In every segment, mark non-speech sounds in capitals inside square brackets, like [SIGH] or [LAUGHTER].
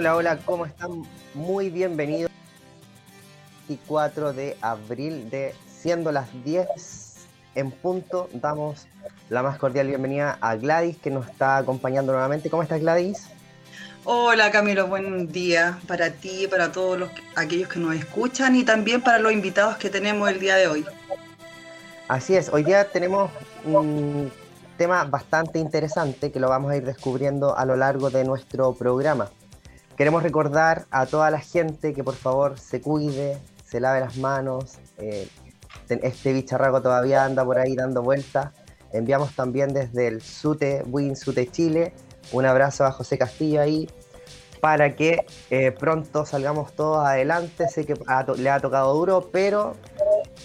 Hola, hola, ¿cómo están? Muy bienvenidos. 24 de abril de siendo las 10 en punto, damos la más cordial bienvenida a Gladys que nos está acompañando nuevamente. ¿Cómo estás Gladys? Hola Camilo, buen día para ti, para todos los, aquellos que nos escuchan y también para los invitados que tenemos el día de hoy. Así es, hoy día tenemos un tema bastante interesante que lo vamos a ir descubriendo a lo largo de nuestro programa. Queremos recordar a toda la gente que por favor se cuide, se lave las manos. Eh, este bicharraco todavía anda por ahí dando vueltas. Enviamos también desde el SUTE, Win SUTE Chile, un abrazo a José Castillo ahí para que eh, pronto salgamos todos adelante. Sé que le ha tocado duro, pero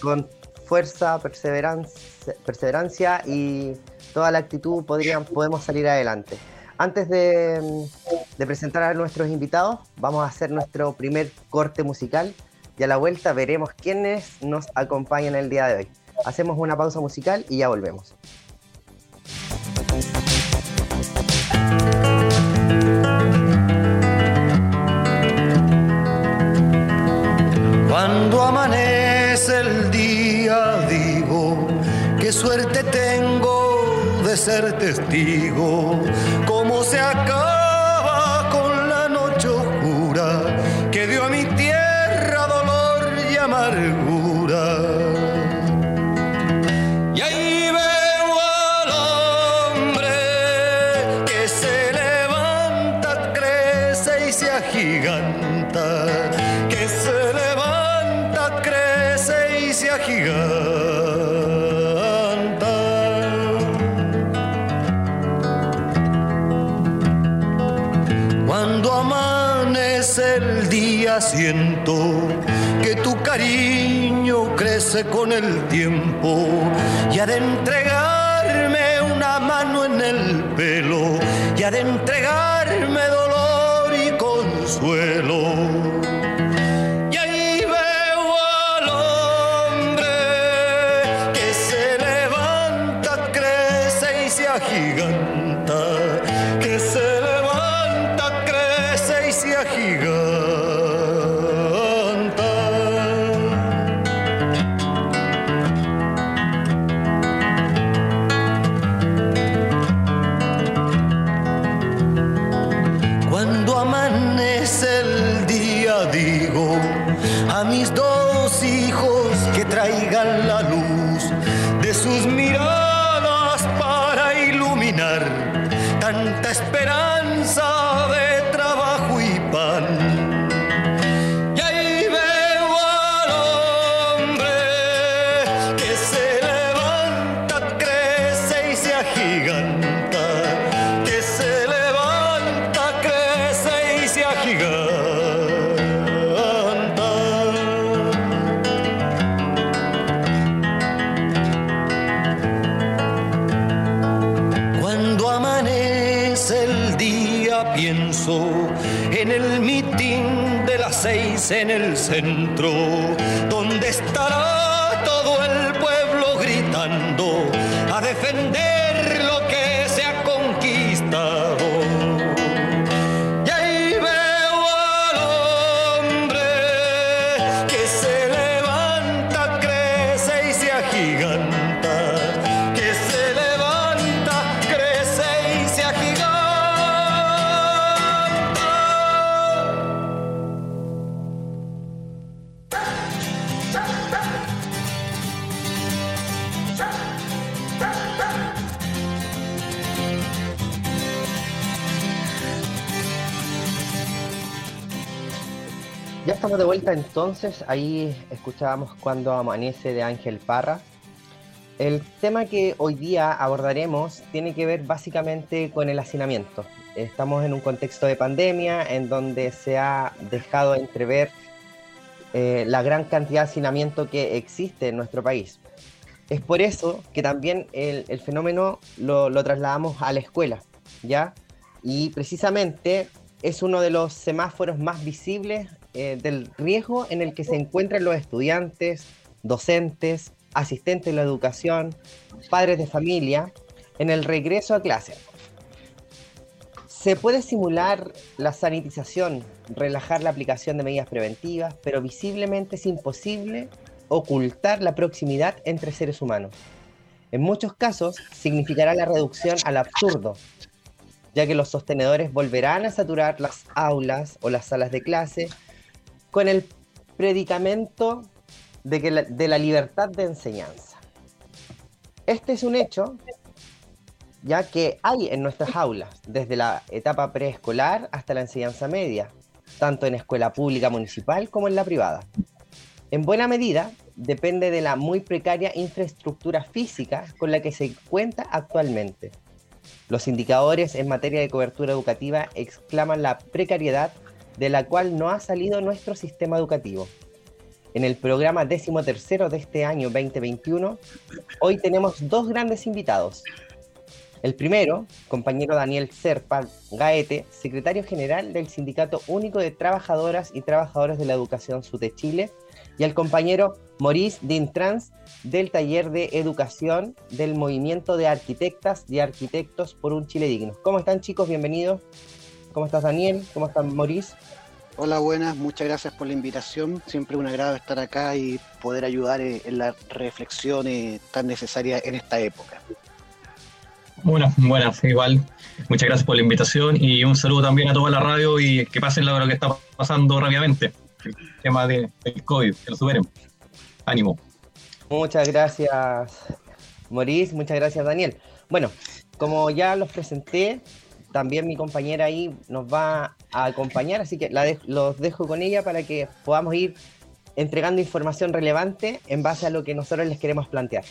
con fuerza, perseverancia, perseverancia y toda la actitud podrían, podemos salir adelante. Antes de, presentar a nuestros invitados, vamos a hacer nuestro primer corte musical y a la vuelta veremos quiénes nos acompañan el día de hoy. Hacemos una pausa musical y ya volvemos. Cuando amanece el día digo, qué suerte tengo de ser testigo se acaba siento que tu cariño crece con el tiempo y ha de entregarme una mano en el pelo y ha de entregarme en el centro, entonces, ahí escuchábamos cuando amanece de Ángel Parra. El tema que hoy día abordaremos tiene que ver básicamente con el hacinamiento. Estamos en un contexto de pandemia en donde se ha dejado entrever eh, la gran cantidad de hacinamiento que existe en nuestro país. Es por eso que también el, fenómeno lo, trasladamos a la escuela, ¿ya? Y precisamente es uno de los semáforos más visibles eh, del riesgo en el que se encuentran los estudiantes, docentes, asistentes de la educación, padres de familia, en el regreso a clase. Se puede simular la sanitización, relajar la aplicación de medidas preventivas, pero visiblemente es imposible ocultar la proximidad entre seres humanos. En muchos casos significará la reducción al absurdo, ya que los sostenedores volverán a saturar las aulas o las salas de clase con el predicamento de, que de la libertad de enseñanza. Este es un hecho ya que hay en nuestras aulas, desde la etapa preescolar hasta la enseñanza media, tanto en escuela pública municipal como en la privada en buena medida depende de la muy precaria infraestructura física con la que se cuenta actualmente. Los indicadores en materia de cobertura educativa exclaman la precariedad de la cual no ha salido nuestro sistema educativo. En el programa décimo tercero de este año 2021, hoy tenemos dos grandes invitados. El primero, compañero Daniel Serpa Gaete, secretario general del Sindicato Único de Trabajadoras y Trabajadores de la Educación SUTE Chile, y al compañero Maurice Dintrans del taller de educación del movimiento de arquitectas y arquitectos por un Chile digno. ¿Cómo están chicos? Bienvenidos. ¿Cómo estás Daniel? ¿Cómo estás Maurice? Hola, buenas, muchas gracias por la invitación. Siempre un agrado estar acá y poder ayudar en la reflexión tan necesaria en esta época. Bueno, buenas, igual. Muchas gracias por la invitación y un saludo también a toda la radio y que pasen lo que está pasando rápidamente el tema del COVID, que lo superen. Ánimo. Muchas gracias, Maurice. Muchas gracias, Daniel. Bueno, como ya los presenté, también mi compañera ahí nos va a acompañar, así que la los dejo con ella para que podamos ir entregando información relevante en base a lo que nosotros les queremos plantear.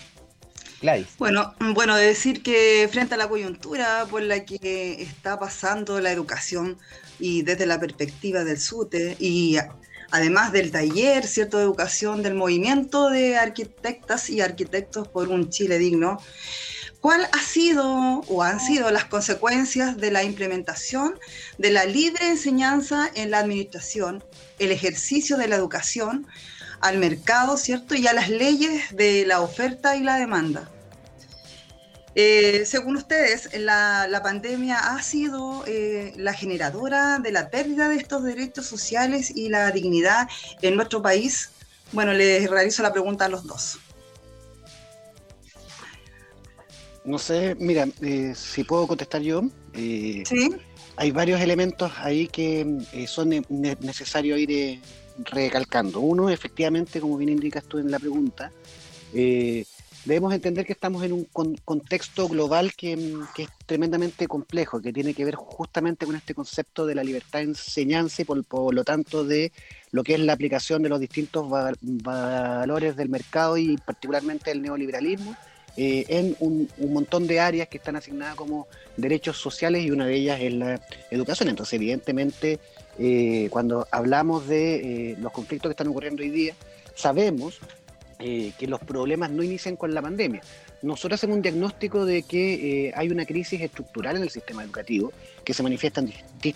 Gladys. Bueno, bueno, decir que frente a la coyuntura por la que está pasando la educación y desde la perspectiva del SUTE y además del taller, ¿cierto?, de educación del movimiento de arquitectas y arquitectos por un Chile digno. ¿Cuál ha sido o han sido las consecuencias de la implementación de la libre enseñanza en la administración, el ejercicio de la educación al mercado, ¿cierto? Y a las leyes de la oferta y la demanda. Eh, según ustedes, la, pandemia ha sido eh, la generadora de la pérdida de estos derechos sociales y la dignidad en nuestro país. Bueno, les realizo la pregunta a los dos. No sé, mira, eh, si puedo contestar yo. sí. Hay varios elementos ahí que son necesarios ir recalcando. Uno, efectivamente, como bien indicas tú en la pregunta, debemos entender que estamos en un contexto global que, es tremendamente complejo, que tiene que ver justamente con este concepto de la libertad de enseñanza y por, lo tanto de lo que es la aplicación de los distintos valores del mercado y particularmente del neoliberalismo eh, en un, montón de áreas que están asignadas como derechos sociales y una de ellas es la educación. Entonces, evidentemente, eh, cuando hablamos de eh, los conflictos que están ocurriendo hoy día, sabemos que los problemas no inician con la pandemia. Nosotros hacemos un diagnóstico de que hay una crisis estructural en el sistema educativo que se manifiesta en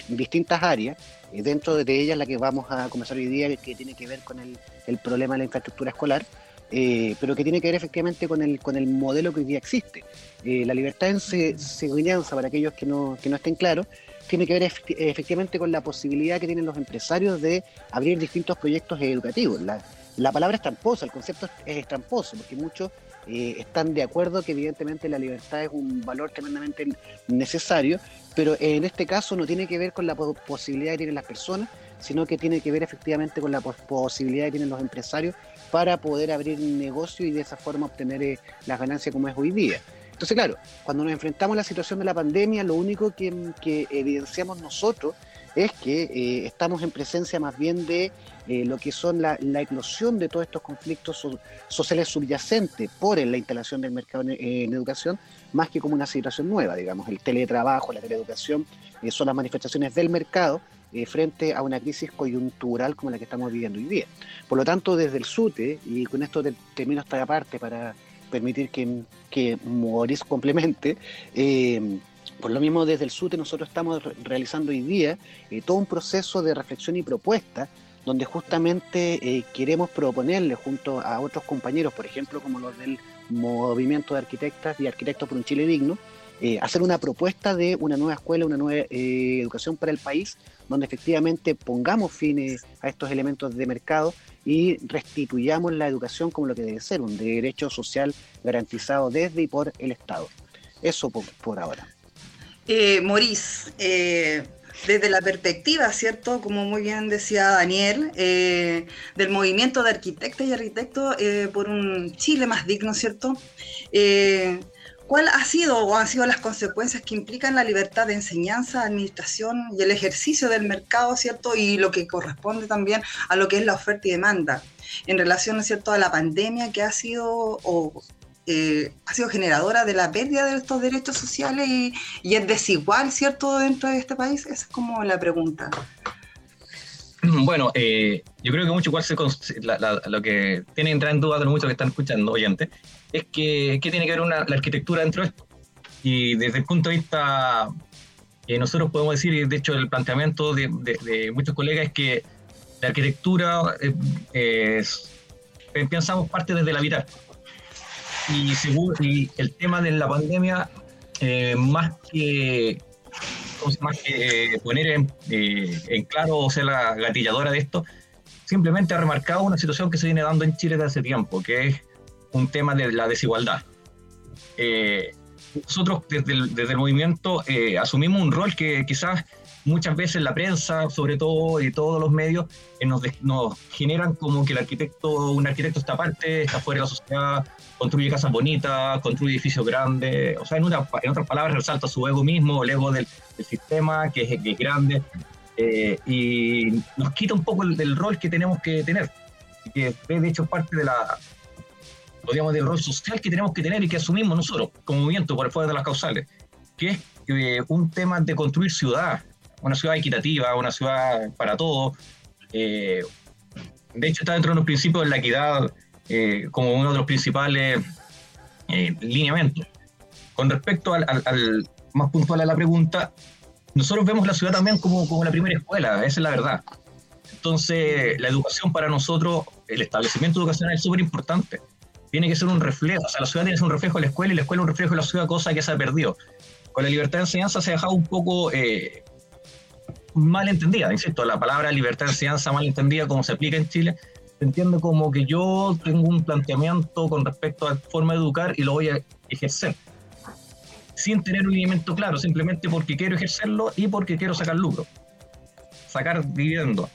distintas áreas, dentro de ellas la que vamos a comenzar hoy día, que tiene que ver con el, problema de la infraestructura escolar, pero que tiene que ver efectivamente con el, con el modelo que hoy día existe. la libertad en enseñanza, para aquellos que no, que no estén claros, tiene que ver efectivamente con la posibilidad que tienen los empresarios de abrir distintos proyectos educativos. La, la palabra es tramposa, el concepto es tramposo, porque muchos eh, están de acuerdo que evidentemente la libertad es un valor tremendamente necesario, pero en este caso no tiene que ver con la posibilidad que tienen las personas, sino que tiene que ver efectivamente con la posibilidad que tienen los empresarios para poder abrir negocio y de esa forma obtener eh, las ganancias como es hoy día. Entonces, claro, cuando nos enfrentamos a la situación de la pandemia, lo único que, evidenciamos nosotros es que eh, estamos en presencia más bien de eh, lo que son la, eclosión de todos estos conflictos sociales subyacentes por la instalación del mercado en, educación, más que como una situación nueva, digamos. El teletrabajo, la teleeducación eh, son las manifestaciones del mercado frente a una crisis coyuntural como la que estamos viviendo hoy día. Por lo tanto, desde el SUTE, y con esto termino esta parte para permitir que, que Moris complemente, por lo mismo, desde el SUTE nosotros estamos realizando hoy día eh, todo un proceso de reflexión y propuesta donde justamente eh, queremos proponerle junto a otros compañeros, por ejemplo, como los del Movimiento de Arquitectas y Arquitectos por un Chile Digno, eh, hacer una propuesta de una nueva escuela, una nueva educación para el país, donde efectivamente pongamos fines a estos elementos de mercado y restituyamos la educación como lo que debe ser, un derecho social garantizado desde y por el Estado. Eso por ahora. Eh, Morís, eh, desde la perspectiva, ¿cierto? Como muy bien decía Daniel, eh, del movimiento de arquitectas y arquitectos eh, por un Chile más digno, ¿cierto? ¿Cuál ha sido o han sido las consecuencias que implican la libertad de enseñanza, administración y el ejercicio del mercado, ¿cierto? Y lo que corresponde también a lo que es la oferta y demanda en relación, ¿cierto?, a la pandemia que ha sido o eh, ha sido generadora de la pérdida de estos derechos sociales y, es desigual, ¿cierto?, dentro de este país? Esa es como la pregunta. [CLEARS THROAT] Bueno, eh, yo creo que mucho cual se, lo que tiene que entrar en duda de muchos que están escuchando, oyentes, es que, tiene que ver una, la arquitectura dentro de esto. Y desde el punto de vista que nosotros podemos decir, y de hecho el planteamiento de, muchos colegas es que la arquitectura eh, pensamos parte desde la vida y, y el tema de la pandemia, eh, más que más que poner en, eh, en, claro o ser la gatilladora de esto, simplemente ha remarcado una situación que se viene dando en Chile desde hace tiempo, que es un tema de la desigualdad. Eh, nosotros desde el, desde el movimiento asumimos un rol que quizás muchas veces la prensa, sobre todo, y todos los medios, eh, nos, nos, generan como que el arquitecto, un arquitecto está aparte, está fuera de la sociedad, construye casas bonitas, construye edificios grandes, o sea, en, una, en otras palabras, resalta su ego mismo, el ego del, sistema, que es, grande, eh, y nos quita un poco el, rol que tenemos que tener, que es de hecho parte de la digamos, del rol social que tenemos que tener y que asumimos nosotros como movimiento por fuera de las causales, que es eh, un tema de construir ciudad, una ciudad equitativa, una ciudad para todos. Eh, de hecho, está dentro de los principios de la equidad eh, como uno de los principales eh, lineamientos. Con respecto al, más puntual a la pregunta, nosotros vemos la ciudad también como, como la primera escuela, esa es la verdad. Entonces, la educación para nosotros, el establecimiento educacional es súper importante. Tiene que ser un reflejo, o sea, la ciudad tiene que ser un reflejo de la escuela y la escuela un reflejo de la ciudad, cosa que se ha perdido. Con la libertad de enseñanza se ha dejado un poco mal entendida, insisto, la palabra libertad de enseñanza mal entendida como se aplica en Chile, se entiende como que yo tengo un planteamiento con respecto a la forma de educar y lo voy a ejercer, sin tener un lineamiento claro, simplemente porque quiero ejercerlo y porque quiero sacar lucro, sacar dividendos.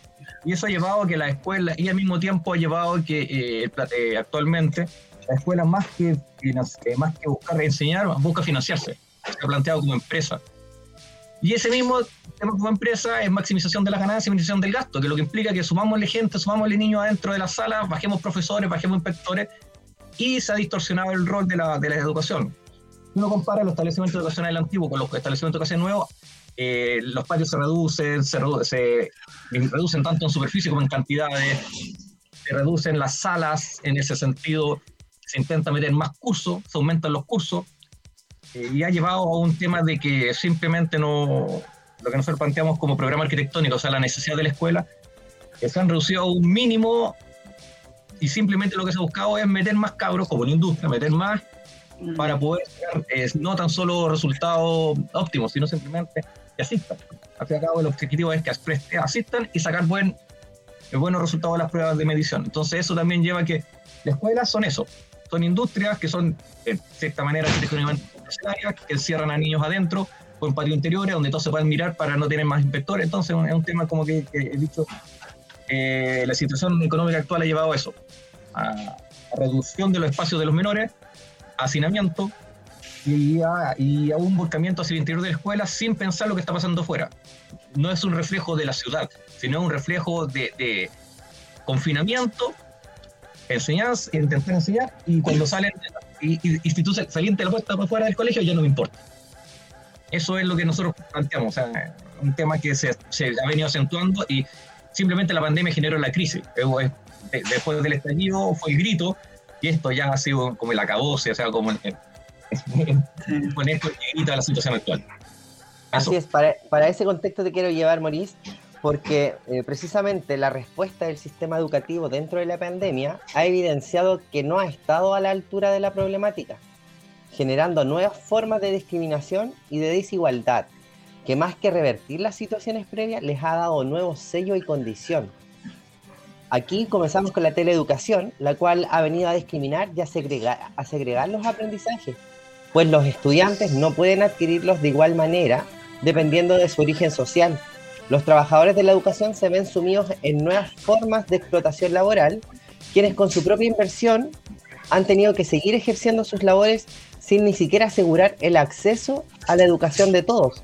Y eso ha llevado a que la escuela, y al mismo tiempo ha llevado a que eh, eh, actualmente la escuela más que, eh, más que buscar enseñar, busca financiarse. Se ha planteado como empresa. Y ese mismo tema como empresa es maximización de las ganancias y minimización del gasto, que lo que implica que sumámosle gente, sumámosle niños adentro de la sala, bajemos profesores, bajemos inspectores, y se ha distorsionado el rol de la, de la educación. Si uno compara los establecimientos educacionales antiguos con los establecimientos educacionales nuevos, eh, los patios se reducen, se, se reducen tanto en superficie como en cantidades, se reducen las salas en ese sentido, se intenta meter más cursos, se aumentan los cursos, eh, y ha llevado a un tema de que simplemente no, lo que nosotros planteamos como programa arquitectónico, o sea, la necesidad de la escuela, que se han reducido a un mínimo y simplemente lo que se ha buscado es meter más cabros, como en industria, meter más mm. para poder eh, no tan solo resultados óptimos, sino simplemente que asistan. Al fin y al cabo, el objetivo es que asistan y sacar buen, buenos resultados de las pruebas de medición. Entonces, eso también lleva a que las escuelas son eso, son industrias que son, de cierta manera, que encierran a niños adentro, con patio interiores, donde todos se pueden mirar para no tener más inspectores. Entonces es un tema como que, he dicho, eh, la situación económica actual ha llevado a eso, a, reducción de los espacios de los menores, hacinamiento, y a, y a, un volcamiento hacia el interior de la escuela sin pensar lo que está pasando afuera. No es un reflejo de la ciudad, sino un reflejo de, de confinamiento, enseñanza, intentar enseñar, y cuando salen, y, y, y, si tú saliente de la puerta para afuera del colegio, ya no me importa. Eso es lo que nosotros planteamos, o sea, un tema que se, se ha venido acentuando y simplemente la pandemia generó la crisis. Después del estallido fue el grito y esto ya ha sido como el acabose, o sea, como el, con esto grita la situación actual. Así es, para, para, ese contexto te quiero llevar, Maurice, porque eh, precisamente la respuesta del sistema educativo dentro de la pandemia ha evidenciado que no ha estado a la altura de la problemática, generando nuevas formas de discriminación y de desigualdad, que más que revertir las situaciones previas, les ha dado nuevos sello y condición. Aquí comenzamos con la teleeducación, la cual ha venido a discriminar y a segregar, a segregar los aprendizajes, pues los estudiantes no pueden adquirirlos de igual manera dependiendo de su origen social. Los trabajadores de la educación se ven sumidos en nuevas formas de explotación laboral, quienes con su propia inversión han tenido que seguir ejerciendo sus labores sin ni siquiera asegurar el acceso a la educación de todos,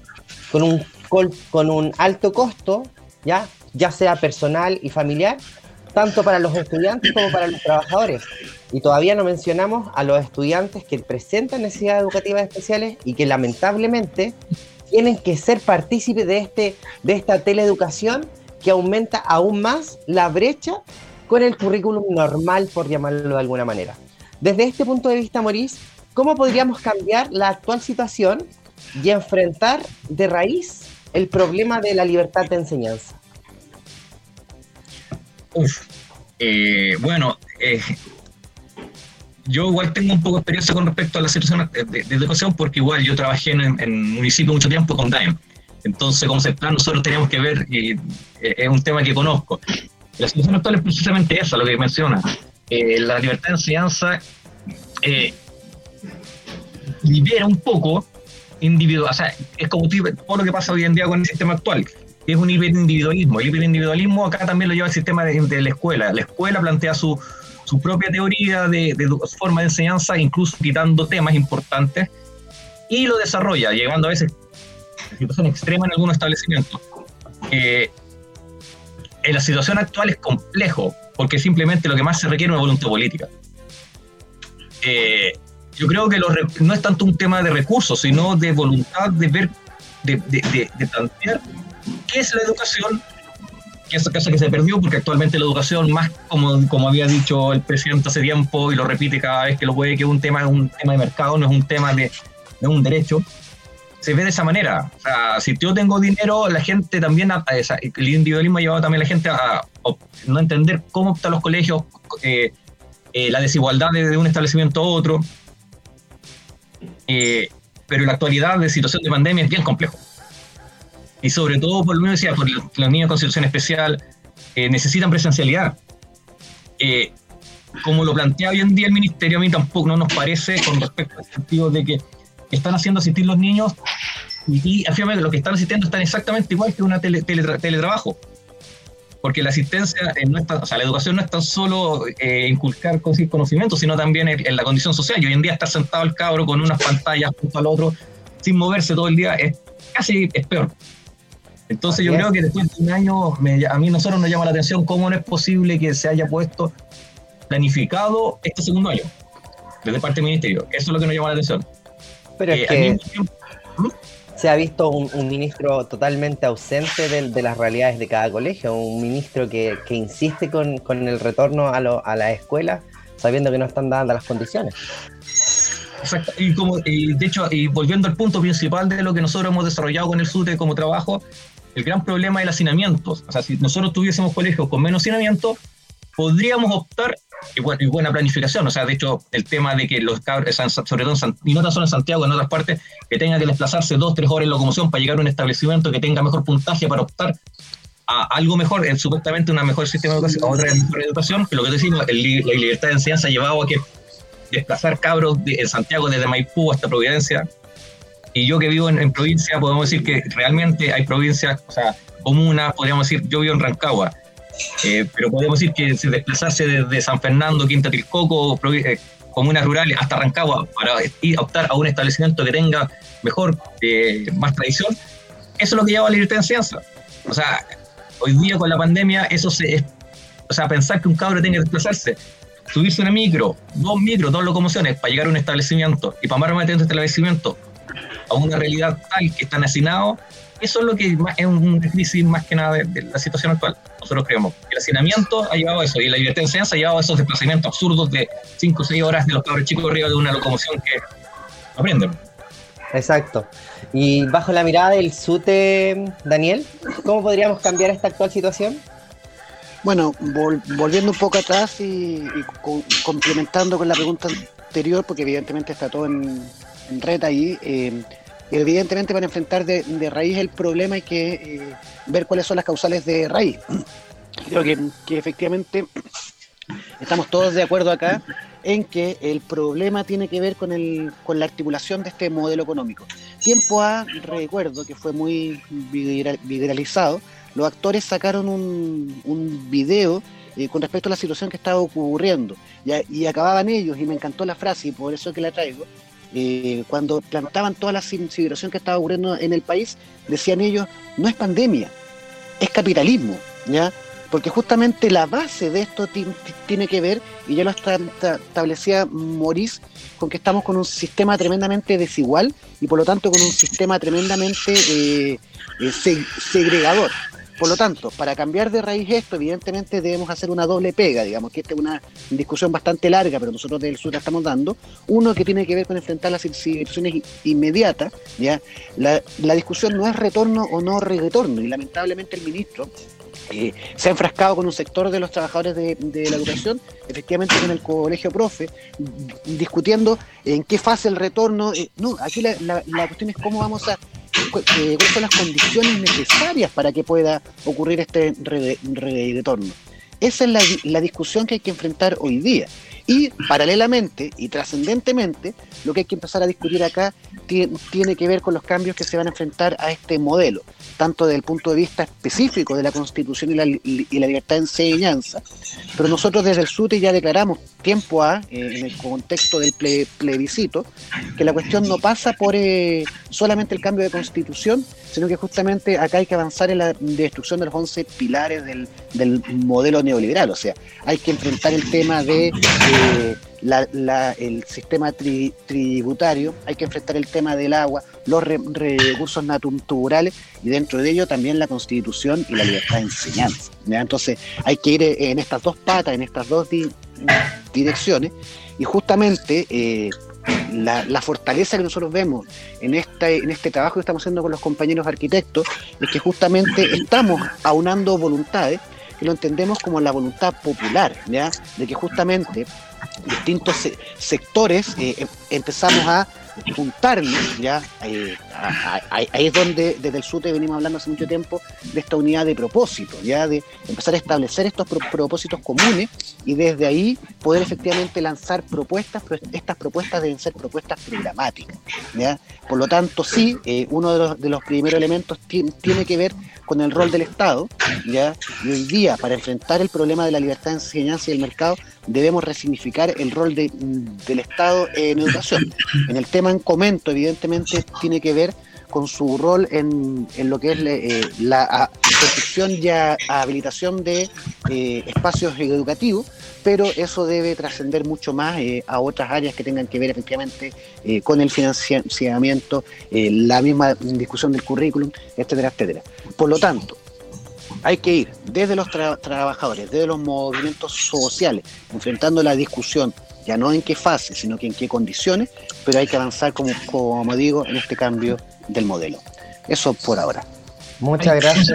con un, alto costo, ¿ya? ya sea personal y familiar, tanto para los estudiantes como para los trabajadores. Y todavía no mencionamos a los estudiantes que presentan necesidades educativas especiales y que lamentablemente tienen que ser partícipes de, este, de esta teleeducación que aumenta aún más la brecha con el currículum normal, por llamarlo de alguna manera. Desde este punto de vista, Maurice, ¿cómo podríamos cambiar la actual situación y enfrentar de raíz el problema de la libertad de enseñanza? Uf, eh, bueno, eh, yo igual tengo un poco de experiencia con respecto a la situación de, educación porque igual yo trabajé en, en municipio mucho tiempo con DAEM. Entonces, como se plan, nosotros teníamos que ver, y eh, es un tema que conozco. La situación actual es precisamente eso, lo que menciona. la libertad de enseñanza libera un poco individual, o sea, es como todo lo que pasa hoy en día con el sistema actual, que es un hiperindividualismo. El hiperindividualismo acá también lo lleva el sistema de, la escuela. La escuela plantea su, su propia teoría de, de, forma de enseñanza, incluso quitando temas importantes, y lo desarrolla, llegando a veces a situación extrema en algunos establecimientos. Eh, en la situación actual es complejo, porque simplemente lo que más se requiere es una voluntad política. Eh, yo creo que no es tanto un tema de recursos, sino de voluntad de ver, de, de, de, plantear qué es la educación, que es cosa que se perdió, porque actualmente la educación, más como, como había dicho el presidente hace tiempo y lo repite cada vez que lo puede, que es un tema, un tema de mercado, no es un tema de, de un derecho, se ve de esa manera. O sea, si yo tengo dinero, la gente también, el individualismo ha llevado también a la gente a, no entender cómo están los colegios, eh, eh, la desigualdad de, un establecimiento a otro. Eh, pero en la actualidad de situación de pandemia es bien complejo. Y sobre todo, por lo menos decía, por los niños con situación especial, eh, necesitan presencialidad. Eh, como lo plantea hoy en día el ministerio, a mí tampoco no nos parece con respecto al sentido de que están haciendo asistir los niños y, afirma que lo que están asistiendo están exactamente igual que una tele, teletrabajo porque la asistencia, no está, o sea, la educación no es tan solo eh, inculcar conocimientos, sino también en, la condición social. Y hoy en día estar sentado el cabro con unas pantallas junto al otro, sin moverse todo el día, es casi es peor. Entonces yo creo que después de un año, a mí nosotros nos llama la atención cómo no es posible que se haya puesto planificado este segundo año, desde parte del ministerio. Eso es lo que nos llama la atención. Pero es eh, que se ha visto un, ministro totalmente ausente de, las realidades de cada colegio, un ministro que, insiste con, el retorno a, a la escuela sabiendo que no están dadas las condiciones. Exacto. Y, como, de hecho, y volviendo al punto principal de lo que nosotros hemos desarrollado con el SUTE como trabajo, el gran problema es el hacinamiento. O sea, si nosotros tuviésemos colegios con menos hacinamiento, podríamos optar y, buena planificación. O sea, de hecho, el tema de que los cabros, sobre todo en, y no tan solo en Santiago, en otras partes, que tengan que desplazarse dos, tres horas en locomoción para llegar a un establecimiento que tenga mejor puntaje para optar a algo mejor, en, supuestamente una mejor sistema de educación, a otra mejor educación, que lo que decimos, la libertad de enseñanza ha llevado a que desplazar cabros en Santiago desde Maipú hasta Providencia. Y yo que vivo en, provincia, podemos decir que realmente hay provincias, o sea, comunas, podríamos decir, yo vivo en Rancagua, eh, pero podemos decir que desplazarse desde San Fernando, Quinta Tilcoco, eh, comunas rurales hasta Rancagua para optar a un establecimiento que tenga mejor, eh, más tradición, eso es lo que lleva a la libertad de enseñanza. O sea, hoy día con la pandemia, eso se, o sea, pensar que un cabro tenga que desplazarse, subirse una micro, dos micros, dos locomociones para llegar a un establecimiento y para más este establecimiento a una realidad tal que están hacinados, eso es lo que es una crisis más que nada de, la situación actual. Nosotros creemos que el hacinamiento ha llevado a eso y la libertad de enseñanza ha llevado a esos desplazamientos absurdos de 5 o 6 horas de los cabros chicos arriba de una locomoción que aprenden. Exacto. Y bajo la mirada del SUTE, Daniel, ¿cómo podríamos cambiar esta actual situación? Bueno, volviendo un poco atrás y, complementando con la pregunta anterior, porque evidentemente está todo en, red ahí, eh, evidentemente para enfrentar de, raíz el problema hay que eh, ver cuáles son las causales de raíz. Creo que, que efectivamente estamos todos de acuerdo acá en que el problema tiene que ver con, el, con la articulación de este modelo económico. Tiempo A, recuerdo que fue muy viralizado, los actores sacaron un, un video eh, con respecto a la situación que estaba ocurriendo y, acababan ellos, y me encantó la frase y por eso que la traigo, eh, cuando plantaban toda la situación que estaba ocurriendo en el país, decían ellos, no es pandemia, es capitalismo, ¿ya? porque justamente la base de esto tiene que ver, y ya lo establecía Maurice, con que estamos con un sistema tremendamente desigual y por lo tanto con un sistema tremendamente eh, eh, segregador. Por lo tanto, para cambiar de raíz esto, evidentemente debemos hacer una doble pega, digamos que esta es una discusión bastante larga, pero nosotros del sur la estamos dando. Uno que tiene que ver con enfrentar las situaciones inmediatas, ¿ya? La, discusión no es retorno o no retorno, y lamentablemente el ministro eh, se ha enfrascado con un sector de los trabajadores de, la educación, efectivamente con el colegio profe, discutiendo en qué fase el retorno. Eh, no, aquí la, cuestión es cómo vamos a, cuáles son las condiciones necesarias para que pueda ocurrir este retorno. Esa es la discusión que hay que enfrentar hoy día. Y paralelamente y trascendentemente, lo que hay que empezar a discutir acá tiene que ver con los cambios que se van a enfrentar a este modelo, tanto desde el punto de vista específico de la Constitución y la, libertad de enseñanza, pero nosotros desde el SUTE ya declaramos tiempo A, eh, en el contexto del plebiscito, que la cuestión no pasa por eh, solamente el cambio de constitución, sino que justamente acá hay que avanzar en la destrucción de los 11 pilares del, del modelo neoliberal, o sea, hay que enfrentar el tema de el sistema tributario, hay que enfrentar el tema del agua, los recursos naturales y dentro de ello también la constitución y la libertad de enseñanza. Entonces hay que ir en estas dos patas, en estas dos direcciones y justamente eh, la, fortaleza que nosotros vemos en este, trabajo que estamos haciendo con los compañeros arquitectos es que justamente estamos aunando voluntades que lo entendemos como la voluntad popular, de que justamente distintos sectores eh, empezamos a juntarnos, ¿ya? Eh, ahí es donde desde el SUTE venimos hablando hace mucho tiempo de esta unidad de propósito, ya de empezar a establecer estos propósitos comunes y desde ahí poder efectivamente lanzar propuestas, pero estas propuestas deben ser propuestas programáticas. ¿ya? Por lo tanto, sí, eh, uno de los, de los primeros elementos tiene que ver con el rol del Estado, ¿ya? y hoy día para enfrentar el problema de la libertad de enseñanza y el mercado debemos resignificar el rol del Estado en educación. En el tema en comento, evidentemente, tiene que ver con su rol en, lo que es eh, la construcción y habilitación de eh, espacios educativos, pero eso debe trascender mucho más eh, a otras áreas que tengan que ver efectivamente con el financiamiento, la misma discusión del currículum, etcétera, etcétera. Por lo tanto, hay que ir desde los trabajadores, desde los movimientos sociales, enfrentando la discusión, ya no en qué fase, sino que en qué condiciones, pero hay que avanzar, como, como digo, en este cambio del modelo. Eso por ahora. Muchas gracias.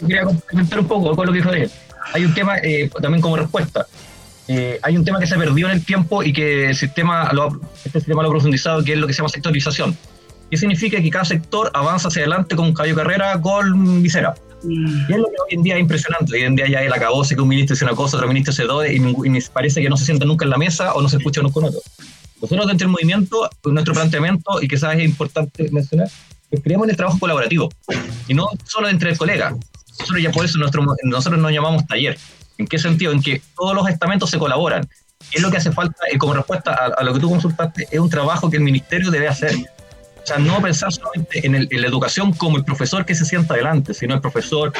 Quería comentar un poco con lo que dijo él. Hay un tema eh, también como respuesta. Eh, hay un tema que se perdió en el tiempo y que el sistema lo, este sistema lo ha profundizado, que es lo que se llama sectorización. ¿Qué significa que cada sector avanza hacia adelante con un caballo carrera con visera. Y es lo que hoy en día es impresionante. Hoy en día ya el acabose que un ministro dice una cosa, otro ministro dice dos, y, parece que no se sienta nunca en la mesa o no se escucha uno con otro. Nosotros dentro del movimiento, nuestro planteamiento, y sabes es importante mencionar, es creemos en el trabajo colaborativo, y no solo entre colegas. Nosotros ya por eso nuestro, nosotros nos llamamos taller. ¿En qué sentido? En que todos los estamentos se colaboran. es lo que hace falta, y como respuesta a, lo que tú consultaste, es un trabajo que el ministerio debe hacer. O sea, no pensar solamente en, la educación como el profesor que se sienta adelante, sino el profesor,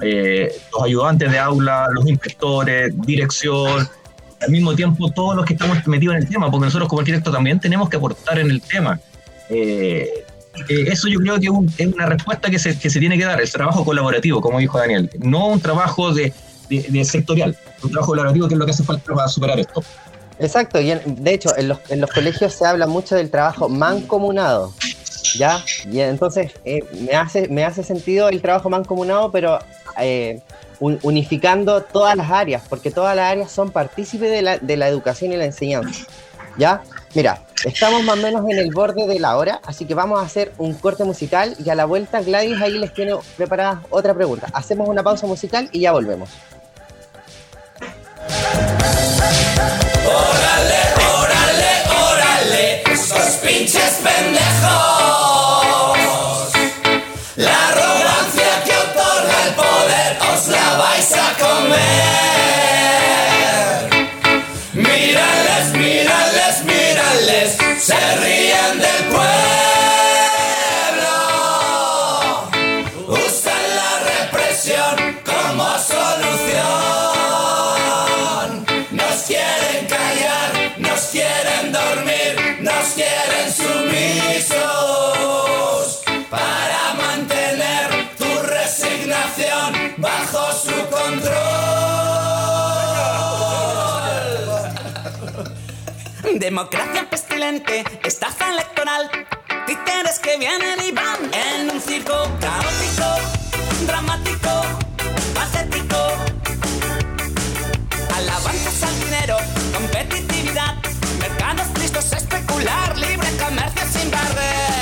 eh, los ayudantes de aula, los inspectores, dirección, al mismo tiempo todos los que estamos metidos en el tema, porque nosotros como arquitectos también tenemos que aportar en el tema. Eh, eh, eso yo creo que es, una respuesta que se, que se, tiene que dar, el trabajo colaborativo, como dijo Daniel, no un trabajo de, de, sectorial, un trabajo colaborativo que es lo que hace falta para superar esto. Exacto, y de hecho en los, en los colegios se habla mucho del trabajo mancomunado, ¿ya? Y entonces eh, me, hace, me hace sentido el trabajo mancomunado, pero eh, unificando todas las áreas, porque todas las áreas son partícipes de la, de la educación y la enseñanza, ¿ya? Mira, estamos más o menos en el borde de la hora, así que vamos a hacer un corte musical y a la vuelta Gladys ahí les tiene preparada otra pregunta. Hacemos una pausa musical y ya volvemos. Órale, órale, órale, esos pinches pendejos. La arrogancia que otorga el poder os la vais a comer. Para mantener tu resignación bajo su control. Democracia estafa electoral, títeres que vienen y van en un circo caótico, dramático, patético. Alabanzas al dinero, competitividad, mercados listos a especular, libre comercio sin barreras.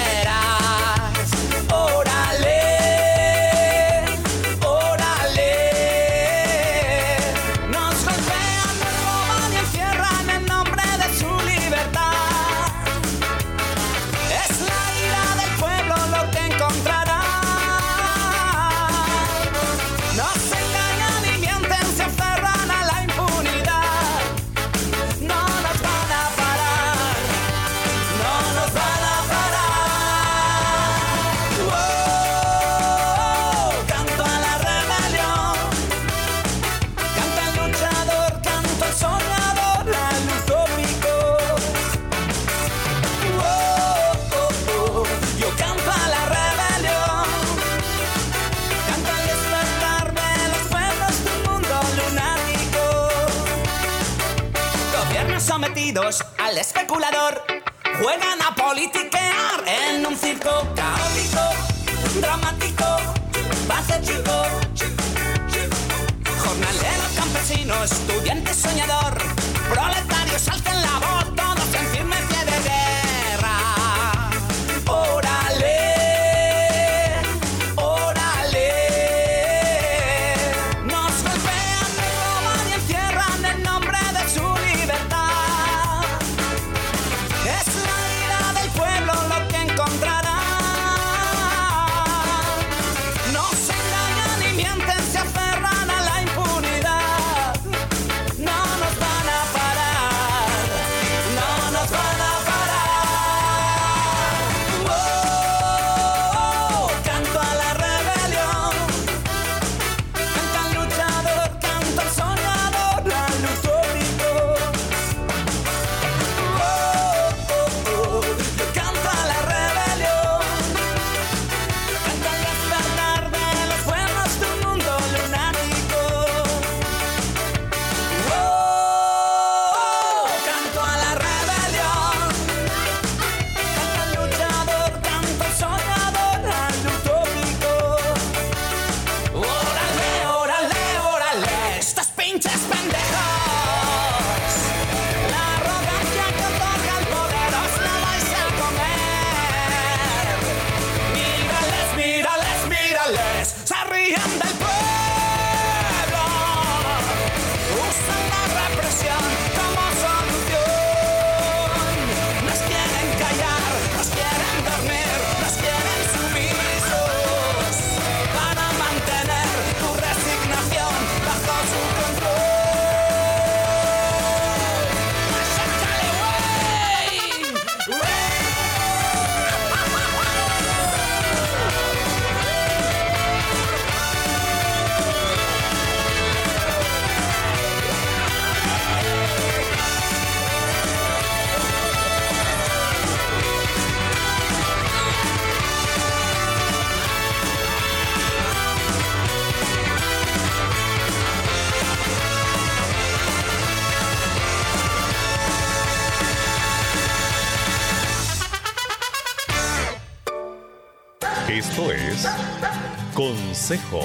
Consejo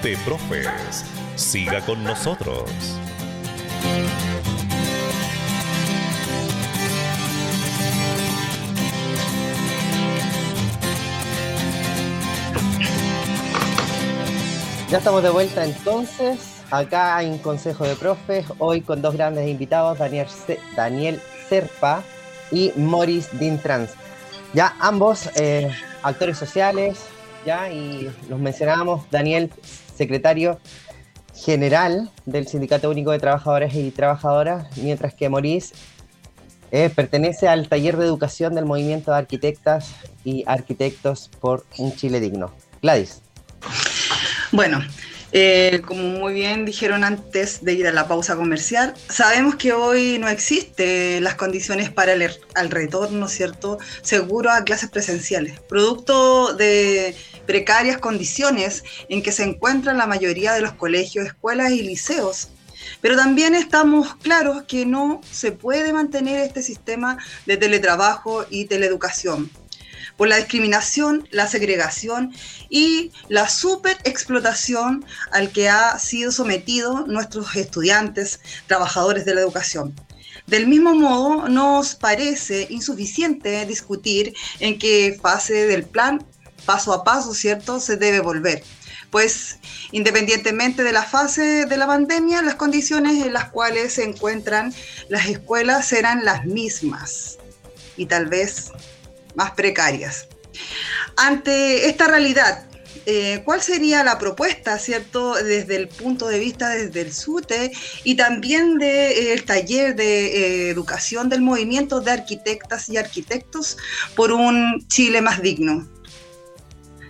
de Profes. Siga con nosotros. Ya estamos de vuelta entonces, acá en Consejo de Profes, hoy con dos grandes invitados, Daniel, Daniel Serpa y Morris Dintrans. Ya ambos eh, actores sociales, ya, y los mencionábamos, Daniel, secretario general del Sindicato Único de Trabajadores y Trabajadoras, mientras que Morris eh, pertenece al taller de educación del movimiento de arquitectas y arquitectos por un Chile digno. Gladys. Bueno, eh, como muy bien dijeron antes de ir a la pausa comercial, sabemos que hoy no existen las condiciones para el, al retorno, ¿cierto? Seguro a clases presenciales, producto de precarias condiciones en que se encuentran la mayoría de los colegios, escuelas y liceos. Pero también estamos claros que no se puede mantener este sistema de teletrabajo y teleeducación por la discriminación, la segregación y la superexplotación al que ha sido sometido nuestros estudiantes, trabajadores de la educación. Del mismo modo, nos parece insuficiente discutir en qué fase del plan, paso a paso, ¿cierto?, se debe volver. Pues independientemente de la fase de la pandemia, las condiciones en las cuales se encuentran las escuelas serán las mismas y tal vez más precarias. Ante esta realidad, eh, ¿cuál sería la propuesta, cierto, desde el punto de vista desde el SUTE y también del eh, taller de eh, educación del movimiento de arquitectas y arquitectos por un Chile más digno?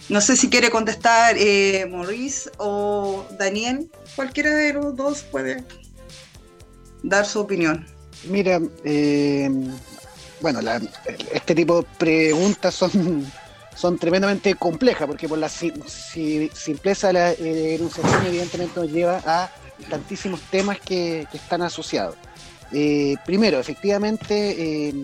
No sé si quiere contestar Maurice o Daniel, cualquiera de los dos puede dar su opinión. Mira, bueno, este tipo de preguntas son, son tremendamente complejas, porque por la simpleza de la enunciación evidentemente nos lleva a tantísimos temas que, están asociados. Eh, primero, efectivamente, eh,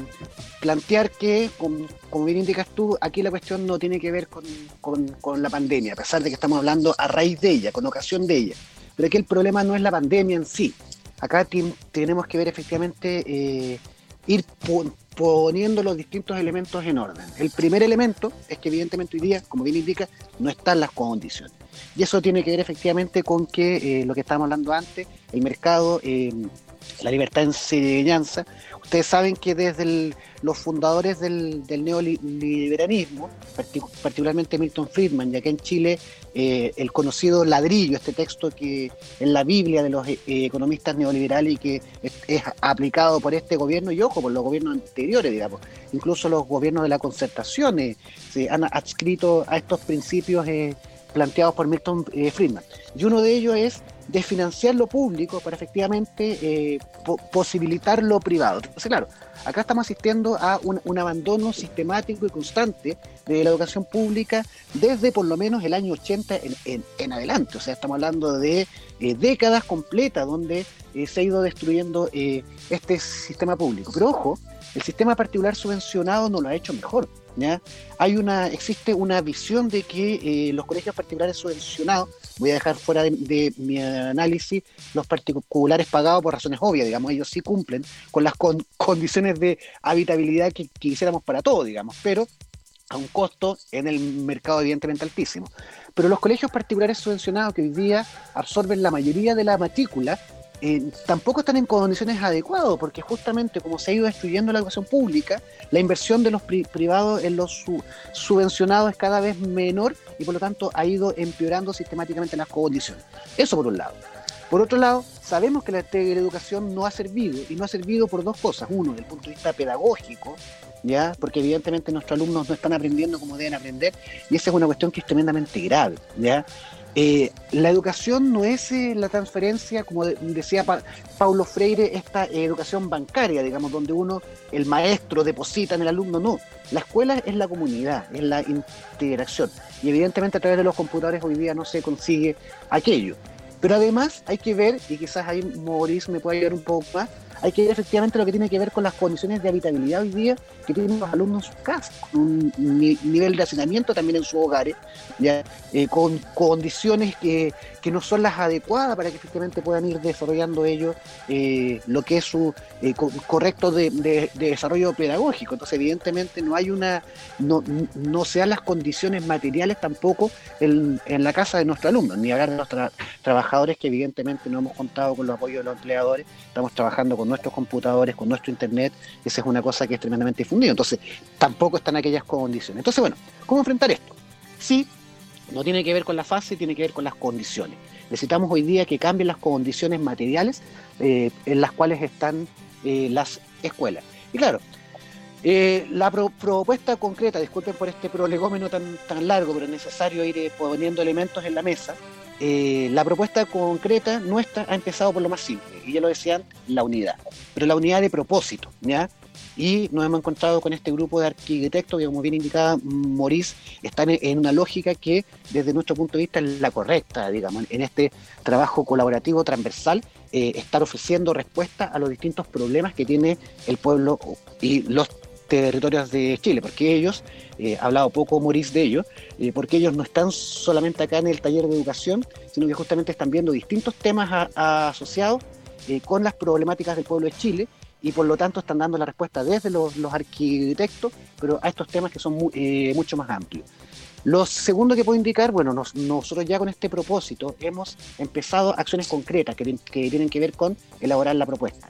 plantear que, como, bien indicas tú, aquí la cuestión no tiene que ver con, la pandemia, a pesar de que estamos hablando a raíz de ella, con ocasión de ella. Pero aquí el problema no es la pandemia en sí. Acá tenemos que ver efectivamente eh, ir poniendo los distintos elementos en orden. El primer elemento es que evidentemente hoy día, como bien indica, no están las condiciones. Y eso tiene que ver efectivamente con que eh, lo que estábamos hablando antes, el mercado, eh, la libertad de enseñanza, Ustedes saben que desde los fundadores del, neoliberalismo, particularmente Milton Friedman, ya que en Chile eh, el conocido ladrillo, este texto que en la Biblia de los eh, economistas neoliberales y que es, aplicado por este gobierno y ojo, por los gobiernos anteriores, digamos, incluso los gobiernos de la concertación eh, se han adscrito a estos principios planteados por Milton Friedman. Y uno de ellos es de financiar lo público para efectivamente eh, posibilitar lo privado. Entonces, claro, acá estamos asistiendo a un, abandono sistemático y constante de la educación pública desde por lo menos el año 80 en, adelante. O sea, estamos hablando de eh, décadas completas donde eh, se ha ido destruyendo este sistema público. Pero ojo, el sistema particular subvencionado no lo ha hecho mejor. Hay una, existe una visión de que los colegios particulares subvencionados, voy a dejar fuera de, mi análisis los particulares pagados por razones obvias, digamos, ellos sí cumplen con las condiciones de habitabilidad que, quisiéramos para todo, digamos, pero a un costo en el mercado evidentemente altísimo. Pero los colegios particulares subvencionados que hoy día absorben la mayoría de la matrícula eh, tampoco están en condiciones adecuadas, porque justamente como se ha ido destruyendo la educación pública, la inversión de los privados en los subvencionados es cada vez menor y por lo tanto ha ido empeorando sistemáticamente las condiciones. Eso por un lado. Por otro lado, sabemos que la educación no ha servido y no ha servido por dos cosas. Uno, desde el punto de vista pedagógico, ¿ya? porque evidentemente nuestros alumnos no están aprendiendo como deben aprender y esa es una cuestión que es tremendamente grave. ¿ya? Eh, la educación no es eh, la transferencia, como decía Paulo Freire, esta educación bancaria, digamos, donde uno, el maestro, deposita en el alumno, no. La escuela es la comunidad, es la integración. Y evidentemente a través de los computadores hoy día no se consigue aquello. Pero además hay que ver, y quizás ahí Maurice me puede ayudar un poco más, hay que ver efectivamente lo que tiene que ver con las condiciones de habitabilidad hoy día que tienen los alumnos en sus casas, con un nivel de hacinamiento también en sus hogares. Eh, con condiciones que, que, no son las adecuadas para que efectivamente puedan ir desarrollando ellos eh, lo que es su eh, correcto de, desarrollo pedagógico. Entonces, evidentemente, no hay una, no, no se las condiciones materiales tampoco en, en la casa de nuestros alumnos, ni hablar de los trabajadores que evidentemente no hemos contado con los apoyos de los empleadores, estamos trabajando con nuestros computadores, con nuestro internet, esa es una cosa que es tremendamente difundida. Entonces, tampoco están aquellas condiciones. Entonces, bueno, ¿cómo enfrentar esto? Sí, no tiene que ver con la fase, tiene que ver con las condiciones. Necesitamos hoy día que cambien las condiciones materiales eh, en las cuales están eh, las escuelas. Y claro, eh, la propuesta concreta, disculpen por este prolegómeno tan, tan largo, pero es necesario ir poniendo elementos en la mesa. La propuesta concreta nuestra ha empezado por lo más simple, y ya lo decían, la unidad, pero la unidad de propósito, ¿ya? y nos hemos encontrado con este grupo de arquitectos que, como bien indicaba Maurice, están en una lógica que desde nuestro punto de vista es la correcta, digamos, en este trabajo colaborativo transversal, eh, estar ofreciendo respuesta a los distintos problemas que tiene el pueblo y los territorios de Chile, porque ellos, eh, ha hablado poco Maurice de ello, eh, porque ellos no están solamente acá en el taller de educación, sino que justamente están viendo distintos temas asociados con las problemáticas del pueblo de Chile y por lo tanto están dando la respuesta desde los, arquitectos, pero a estos temas que son eh, mucho más amplios. Lo segundo que puedo indicar, bueno, nosotros ya con este propósito hemos empezado acciones concretas que, tienen que ver con elaborar la propuesta.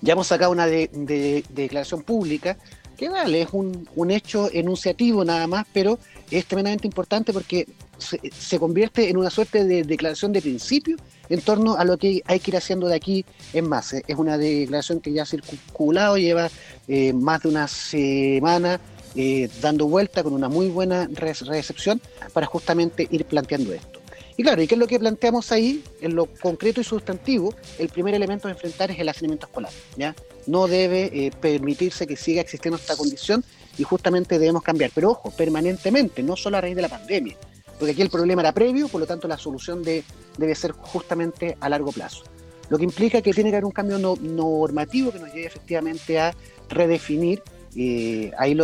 Ya hemos sacado una de, declaración pública, que vale, es un, hecho enunciativo nada más, pero es tremendamente importante porque se, se convierte en una suerte de declaración de principio en torno a lo que hay que ir haciendo de aquí en más. Es una declaración que ya ha circulado, lleva eh, más de una semana eh, dando vuelta con una muy buena recepción para justamente ir planteando esto. Y claro, ¿y qué es lo que planteamos ahí? En lo concreto y sustantivo, el primer elemento a enfrentar es el hacinamiento escolar. ¿ya? No debe eh, permitirse que siga existiendo esta condición y justamente debemos cambiar. Pero ojo, permanentemente, no solo a raíz de la pandemia porque aquí el problema era previo, por lo tanto la solución debe ser justamente a largo plazo. Lo que implica que tiene que haber un cambio normativo que nos lleve efectivamente a redefinir eh, ahí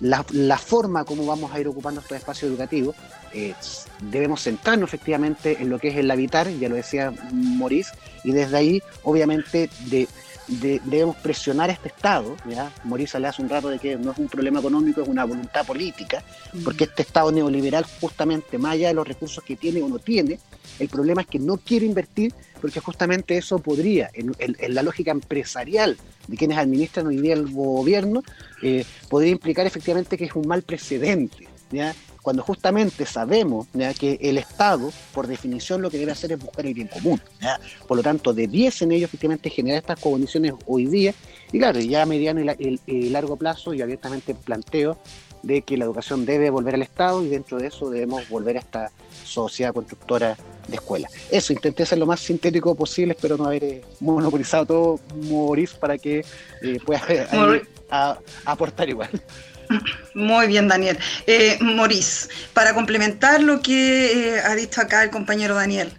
la, forma como vamos a ir ocupando estos espacios educativos. Eh, debemos centrarnos efectivamente en lo que es el habitar, ya lo decía Maurice, y desde ahí, obviamente, de debemos presionar a este Estado, ¿ya? Morisa le hace un rato de que no es un problema económico, es una voluntad política, porque este Estado neoliberal justamente, más allá de los recursos que tiene o no tiene, el problema es que no quiere invertir, porque justamente eso podría, en, la lógica empresarial de quienes administran hoy día el gobierno, eh, podría implicar efectivamente que es un mal precedente, ¿ya? Cuando justamente sabemos que el Estado, por definición, lo que debe hacer es buscar el bien común. Por lo tanto, debiesen ellos efectivamente generar estas condiciones hoy día. Y claro, ya a mediano y, largo plazo, y abiertamente planteo de que la educación debe volver al Estado y dentro de eso debemos volver a esta sociedad constructora de escuelas. Eso, intenté ser lo más sintético posible, espero no haber eh, monopolizado todo, Maurice, para que eh, pueda [LAUGHS] aportar igual. Muy bien, Daniel. Eh, Maurice, para complementar lo que eh, ha dicho acá el compañero Daniel.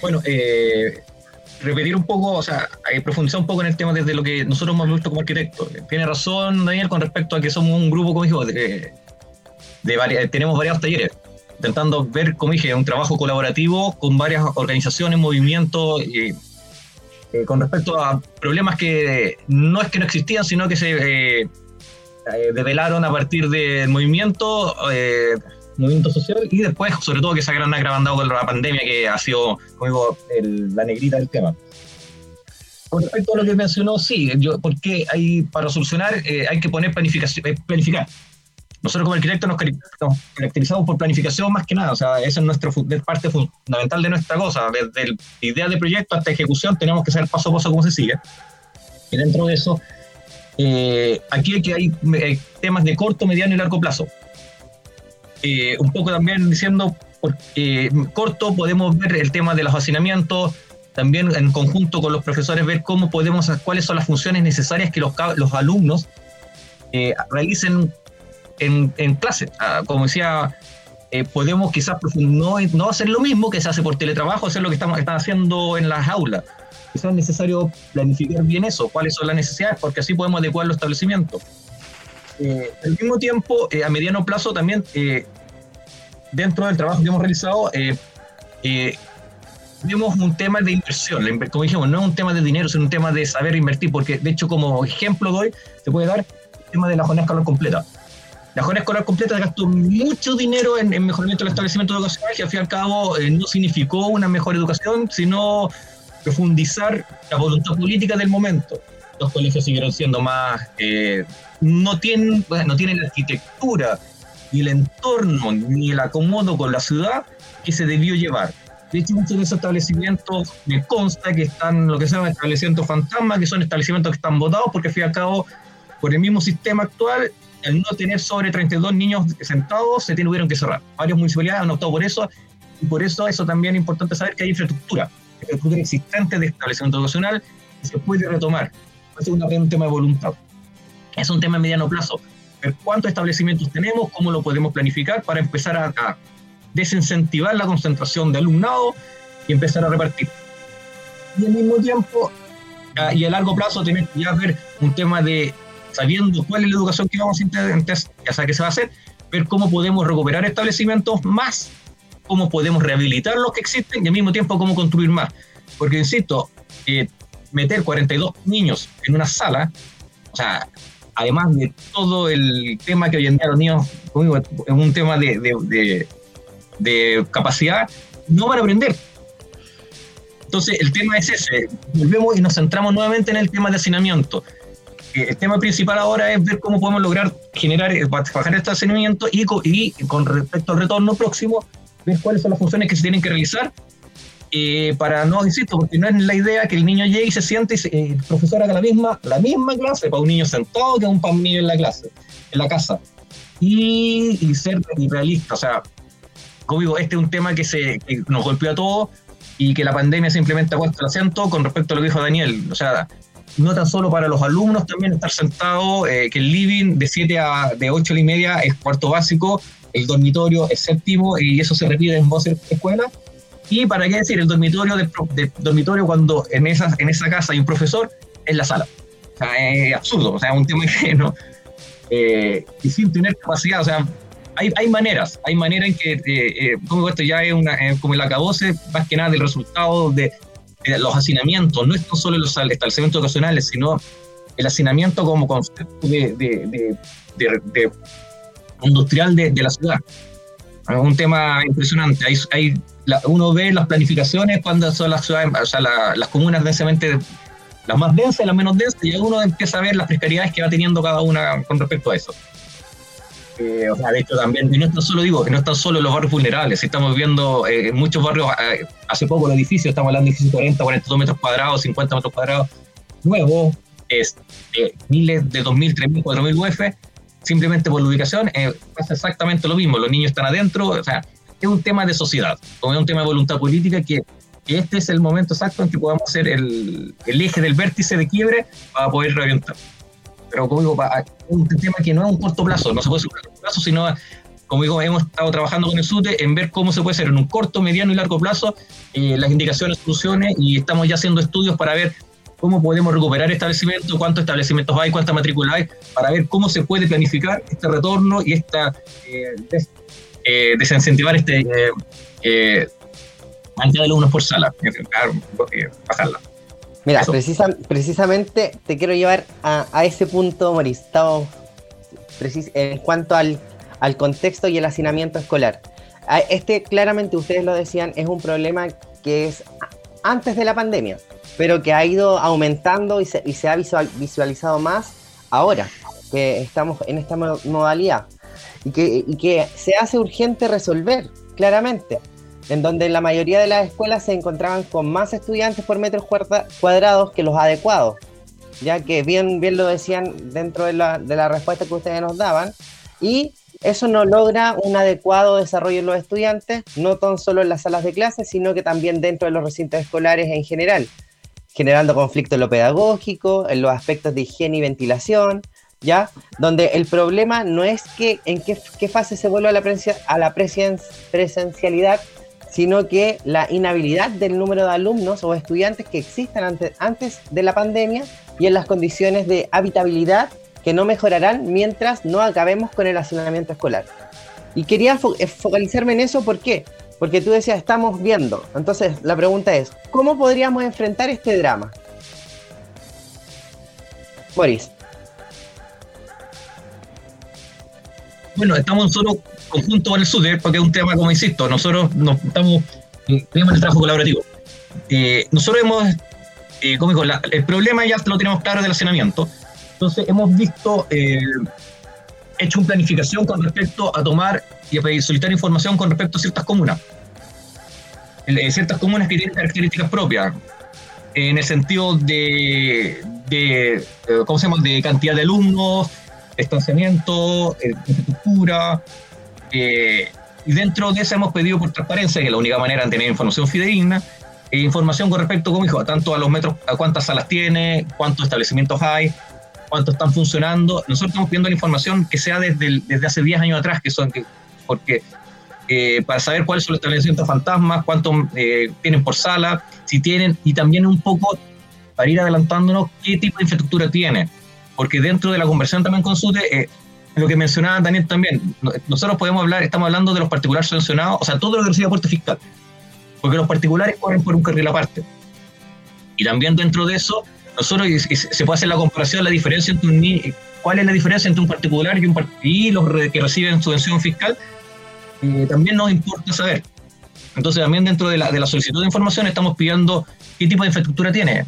Bueno, eh, repetir un poco, o sea, profundizar un poco en el tema desde lo que nosotros hemos visto como arquitectos. Tiene razón, Daniel, con respecto a que somos un grupo, como dijo, de, tenemos varios talleres, intentando ver, como dije, un trabajo colaborativo con varias organizaciones, movimientos. y con respecto a problemas que no es que no existían, sino que se eh, develaron a partir del movimiento, eh, movimiento social y después, sobre todo, que se han agravando con la pandemia, que ha sido, como digo, la negrita del tema. Con respecto a lo que mencionó, sí, yo, porque hay, para solucionar eh, hay que poner planificación, planificar. Nosotros como arquitectos nos, caracterizamos por planificación más que nada, o sea, esa es, nuestro, es parte fundamental de nuestra cosa, desde la idea de proyecto hasta ejecución tenemos que saber paso a paso cómo se sigue. Y dentro de eso eh, aquí que hay eh, temas de corto, mediano y largo plazo. Eh, un poco también diciendo, corto podemos ver el tema de los hacinamientos, también en conjunto con los profesores ver cómo podemos, cuáles son las funciones necesarias que los, los alumnos realicen en, en clase. Ah, como decía, podemos quizás no, no hacer lo mismo que se hace por teletrabajo, hacer lo que estamos, están haciendo en las aulas quizás es necesario planificar bien eso, cuáles son las necesidades, porque así podemos adecuar los establecimientos. Eh, al mismo tiempo, eh, a mediano plazo también, eh, dentro del trabajo que hemos realizado, vemos un tema de inversión. Como dijimos, no es un tema de dinero, sino un tema de saber invertir, porque de hecho, como ejemplo doy, se puede dar el tema de la jornada escolar completa. La jornada escolar completa gastó mucho dinero en, en mejoramiento del establecimiento educacional, que al fin y al cabo no significó una mejor educación, sino profundizar la voluntad política del momento. Los colegios siguieron siendo más, eh, no, tienen, no tienen la arquitectura, ni el entorno, ni el acomodo con la ciudad que se debió llevar. De hecho, muchos de esos establecimientos me consta que están lo que se llama establecimientos fantasma, que son establecimientos que están votados porque, al fin y al cabo, por el mismo sistema actual, al no tener sobre 32 niños sentados, se tuvieron que cerrar. Varias municipalidades han optado por eso, y por eso eso también es importante saber que hay infraestructura infraestructura existente de establecimiento educacional se puede retomar. Es un tema de voluntad. Es un tema a mediano plazo. Ver cuántos establecimientos tenemos, cómo lo podemos planificar para empezar a, desincentivar la concentración de alumnado y empezar a repartir. Y al mismo tiempo, y a largo plazo, tener que ya ver un tema de sabiendo cuál es la educación que vamos a intentar, ya sea que se va a hacer, ver cómo podemos recuperar establecimientos más cómo podemos rehabilitar los que existen y al mismo tiempo cómo construir más. Porque, insisto, eh, meter 42 niños en una sala, o sea, además de todo el tema que hoy en día los niños, es un tema de, de, de, capacidad, no van a aprender. Entonces, el tema es ese. Volvemos y nos centramos nuevamente en el tema de hacinamiento. Eh, el tema principal ahora es ver cómo podemos lograr generar, eh, bajar este hacinamiento y con respecto al retorno próximo, ver cuáles son las funciones que se tienen que realizar eh, para no, insisto, porque no es la idea que el niño llegue y se siente y eh, el profesor haga la misma, la misma clase para un niño sentado que un, para un niño en la clase, en la casa. Y, ser realista, o sea, como digo, este es un tema que, se, nos golpeó a todos y que la pandemia simplemente ha puesto el acento con respecto a lo que dijo Daniel, o sea, no tan solo para los alumnos también estar sentado, eh, que el living de 7 a de 8 y media es cuarto básico, el dormitorio es séptimo y eso se repite en voces escuelas. Y para qué decir, el dormitorio de, dormitorio cuando en esa, en esa casa hay un profesor, es la sala. O sea, es absurdo, o sea, es un tema [LAUGHS] ingenuo. Eh, y sin tener capacidad, o sea, hay, hay maneras, hay maneras en que, eh, eh como esto ya es una, como el acabose, más que nada del resultado de, los hacinamientos, no es solo los establecimientos ocasionales, sino el hacinamiento como concepto de, de, de industrial de, de la ciudad. Es un tema impresionante. Hay, hay uno ve las planificaciones cuando son las ciudades, o sea, las comunas densamente, las más densas y las menos densas, y uno empieza a ver las precariedades que va teniendo cada una con respecto a eso. Eh, o sea, de hecho también, y no es solo, digo, que no están solo los barrios vulnerables, estamos viendo eh, en muchos barrios, eh, hace poco los edificios, estamos hablando de edificios 40, 42 metros cuadrados, 50 metros cuadrados, nuevos, es, miles de 2.000, 3.000, 4.000 UF, simplemente por la ubicación, eh, pasa exactamente lo mismo. Los niños están adentro, o sea, es un tema de sociedad, es un tema de voluntad política que, este es el momento exacto en que podamos hacer el, eje del vértice de quiebre para poder reorientar. Pero como digo, un tema que no es un corto plazo, no se puede hacer un corto plazo, sino, como digo, hemos estado trabajando con el SUTE en ver cómo se puede hacer en un corto, mediano y largo plazo eh, las indicaciones, soluciones, y estamos ya haciendo estudios para ver cómo podemos recuperar establecimientos, cuántos establecimientos hay, cuántas matrículas hay, para ver cómo se puede planificar este retorno y esta eh, eh desincentivar este eh, eh, cantidad de alumnos por sala, bajarla. Mira, precisamente te quiero llevar a, ese punto, Maurice, en cuanto al, al contexto y el hacinamiento escolar. Este, claramente, ustedes lo decían, es un problema que es antes de la pandemia pero que ha ido aumentando y se, y se ha visualizado más ahora que estamos en esta modalidad. Y que, se hace urgente resolver, claramente, en donde la mayoría de las escuelas se encontraban con más estudiantes por metros cuadrados que los adecuados, ya que bien, bien lo decían dentro de la, de la respuesta que ustedes nos daban, y eso no logra un adecuado desarrollo en los estudiantes, no tan solo en las salas de clases, sino que también dentro de los recintos escolares en general generando conflicto en lo pedagógico, en los aspectos de higiene y ventilación, ¿ya? Donde el problema no es que en qué, fase se vuelve a la, a la presencialidad, sino que la inhabilidad del número de alumnos o estudiantes que existan antes, antes de la pandemia y en las condiciones de habitabilidad que no mejorarán mientras no acabemos con el hacinamiento escolar. Y quería eh, focalizarme en eso, ¿por qué? Porque tú decías, estamos viendo. Entonces, la pregunta es, ¿cómo podríamos enfrentar este drama? Boris. Bueno, estamos solo conjunto con el SUDE, porque es un tema, como insisto, nosotros nos estamos, tenemos el trabajo colaborativo. Eh, nosotros hemos, eh, como digo, el problema ya lo tenemos claro del hacinamiento. Entonces, hemos visto, eh, hecho una planificación con respecto a tomar y a solicitar información con respecto a ciertas comunas. ciertas comunas que tienen características propias, en el sentido de, de ¿cómo se de cantidad de alumnos, estacionamiento, infraestructura, eh, y dentro de eso hemos pedido por transparencia, que es la única manera de tener información fidedigna, e información con respecto, como dijo, tanto a los metros, a cuántas salas tiene, cuántos establecimientos hay, cuántos están funcionando. Nosotros estamos pidiendo la información que sea desde, desde hace 10 años atrás, que son, que, porque eh, para saber cuáles son los establecimientos fantasmas, cuántos eh, tienen por sala, si tienen, y también un poco, para ir adelantándonos, qué tipo de infraestructura tiene. Porque dentro de la conversión también con SUTE, lo que mencionaba Daniel también, nosotros podemos hablar, estamos hablando de los particulares sancionados, o sea, todo lo que recibe aporte fiscal, porque los particulares corren por un carril aparte. Y también dentro de eso, nosotros se puede hacer la comparación, la diferencia entre un cuál es la diferencia entre un particular y, un, y los que reciben subvención fiscal, eh, también nos importa saber. Entonces, también dentro de la, de la solicitud de información estamos pidiendo qué tipo de infraestructura tiene.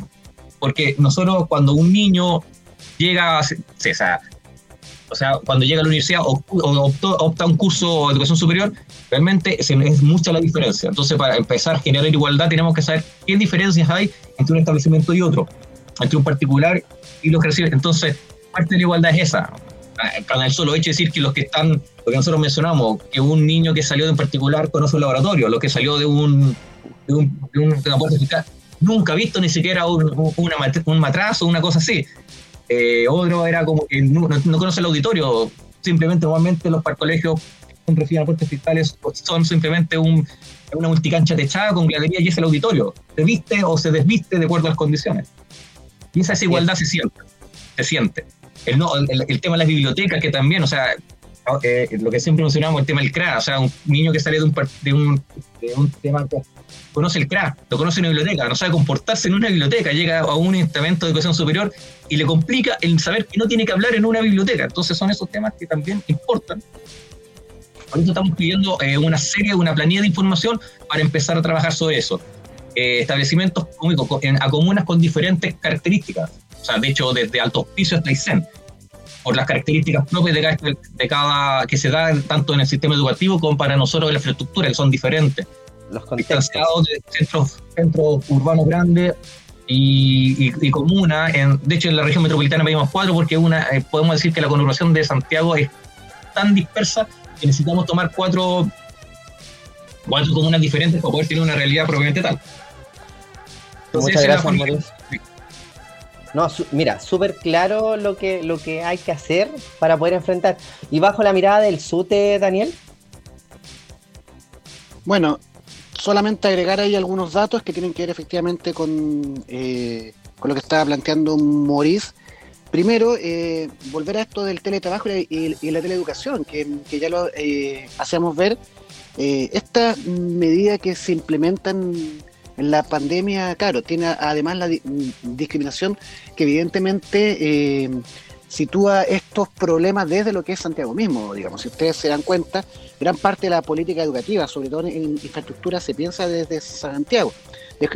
Porque nosotros, cuando un niño llega, a, sea, o sea, cuando llega a la universidad o, opta un curso de educación superior, realmente es, mucha la diferencia. Entonces, para empezar a generar igualdad, tenemos que saber qué diferencias hay entre un establecimiento y otro, entre un particular y los que reciben. Entonces, parte de la igualdad es esa. Con el solo hecho de decir que los que están, lo que nosotros mencionamos, que un niño que salió de un particular conoce un laboratorio, lo que salió de un, de un, de un, fiscal, nunca ha visto ni siquiera un, una, un matraz o una cosa así. Eh, otro era como que no, conoce el auditorio, simplemente normalmente los colegios que reciben aportes fiscales son simplemente un, una multicancha techada con gradería y es el auditorio. Se viste o se desviste de acuerdo a las condiciones. Y esa desigualdad se siente. Se siente. El, no, el, tema de las bibliotecas, que también, o sea, eh, lo que siempre mencionamos, el tema del CRA, o sea, un niño que sale de un, de un, de un tema conoce el CRA, lo conoce en una biblioteca, no sabe comportarse en una biblioteca, llega a un estamento de educación superior y le complica el saber que no tiene que hablar en una biblioteca. Entonces son esos temas que también importan. Por eso estamos pidiendo eh, una serie, una planilla de información para empezar a trabajar sobre eso. Eh, establecimientos públicos a comunas con diferentes características. O sea, de hecho, desde Alto Hospicio hasta ICEN, por las características propias de cada, de cada que se da tanto en el sistema educativo como para nosotros en la infraestructura, que son diferentes los distanciados de centros, centros urbanos grandes y, y, comuna. En, de hecho, en la región metropolitana pedimos cuatro porque una, eh, podemos decir que la conurbación de Santiago es tan dispersa que necesitamos tomar cuatro, cuatro comunas diferentes para poder tener una realidad propiamente tal. Muchas gracias, No, mira, súper claro lo que, lo que hay que hacer para poder enfrentar. Y bajo la mirada del SUTE, Daniel. Bueno, solamente agregar ahí algunos datos que tienen que ver efectivamente con, eh, con lo que estaba planteando Maurice. Primero, eh, volver a esto del teletrabajo y, la teleeducación, que, ya lo eh, hacíamos ver. esta medida que se implementan en la pandemia, claro, tiene además la discriminación que evidentemente sitúa estos problemas desde lo que es Santiago mismo, digamos. Si ustedes se dan cuenta, gran parte de la política educativa, sobre todo en infraestructura, se piensa desde Santiago,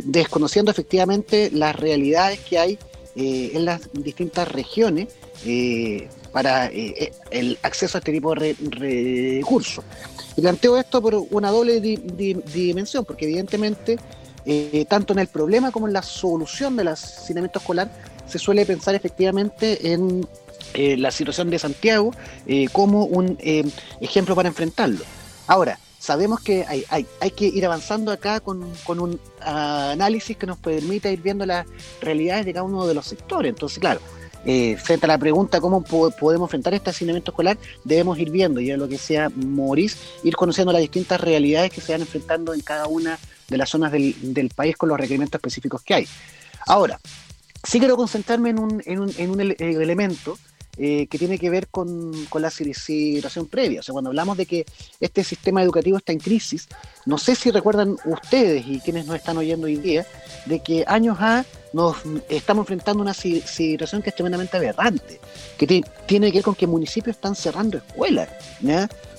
desconociendo efectivamente las realidades que hay eh, en las distintas regiones eh, para eh, el acceso a este tipo de recursos. Y planteo esto por una doble dimensión, porque evidentemente, tanto en el problema como en la solución del hacinamiento escolar, se suele pensar efectivamente en eh, la situación de Santiago eh, como un eh, ejemplo para enfrentarlo. Ahora, sabemos que hay, hay, hay que ir avanzando acá con, con, un análisis que nos permita ir viendo las realidades de cada uno de los sectores. Entonces, claro, eh, frente a la pregunta cómo podemos enfrentar este hacinamiento escolar, debemos ir viendo, y es lo que decía Maurice, ir conociendo las distintas realidades que se van enfrentando en cada una de las zonas del, país con los requerimientos específicos que hay. Ahora, sí quiero concentrarme en un, en un, en un elemento eh, que tiene que ver con, la situación previa. O sea, cuando hablamos de que este sistema educativo está en crisis, no sé si recuerdan ustedes y quienes nos están oyendo hoy día, de que años A nos estamos enfrentando una situación que es tremendamente aberrante, que tiene que ver con que municipios están cerrando escuelas,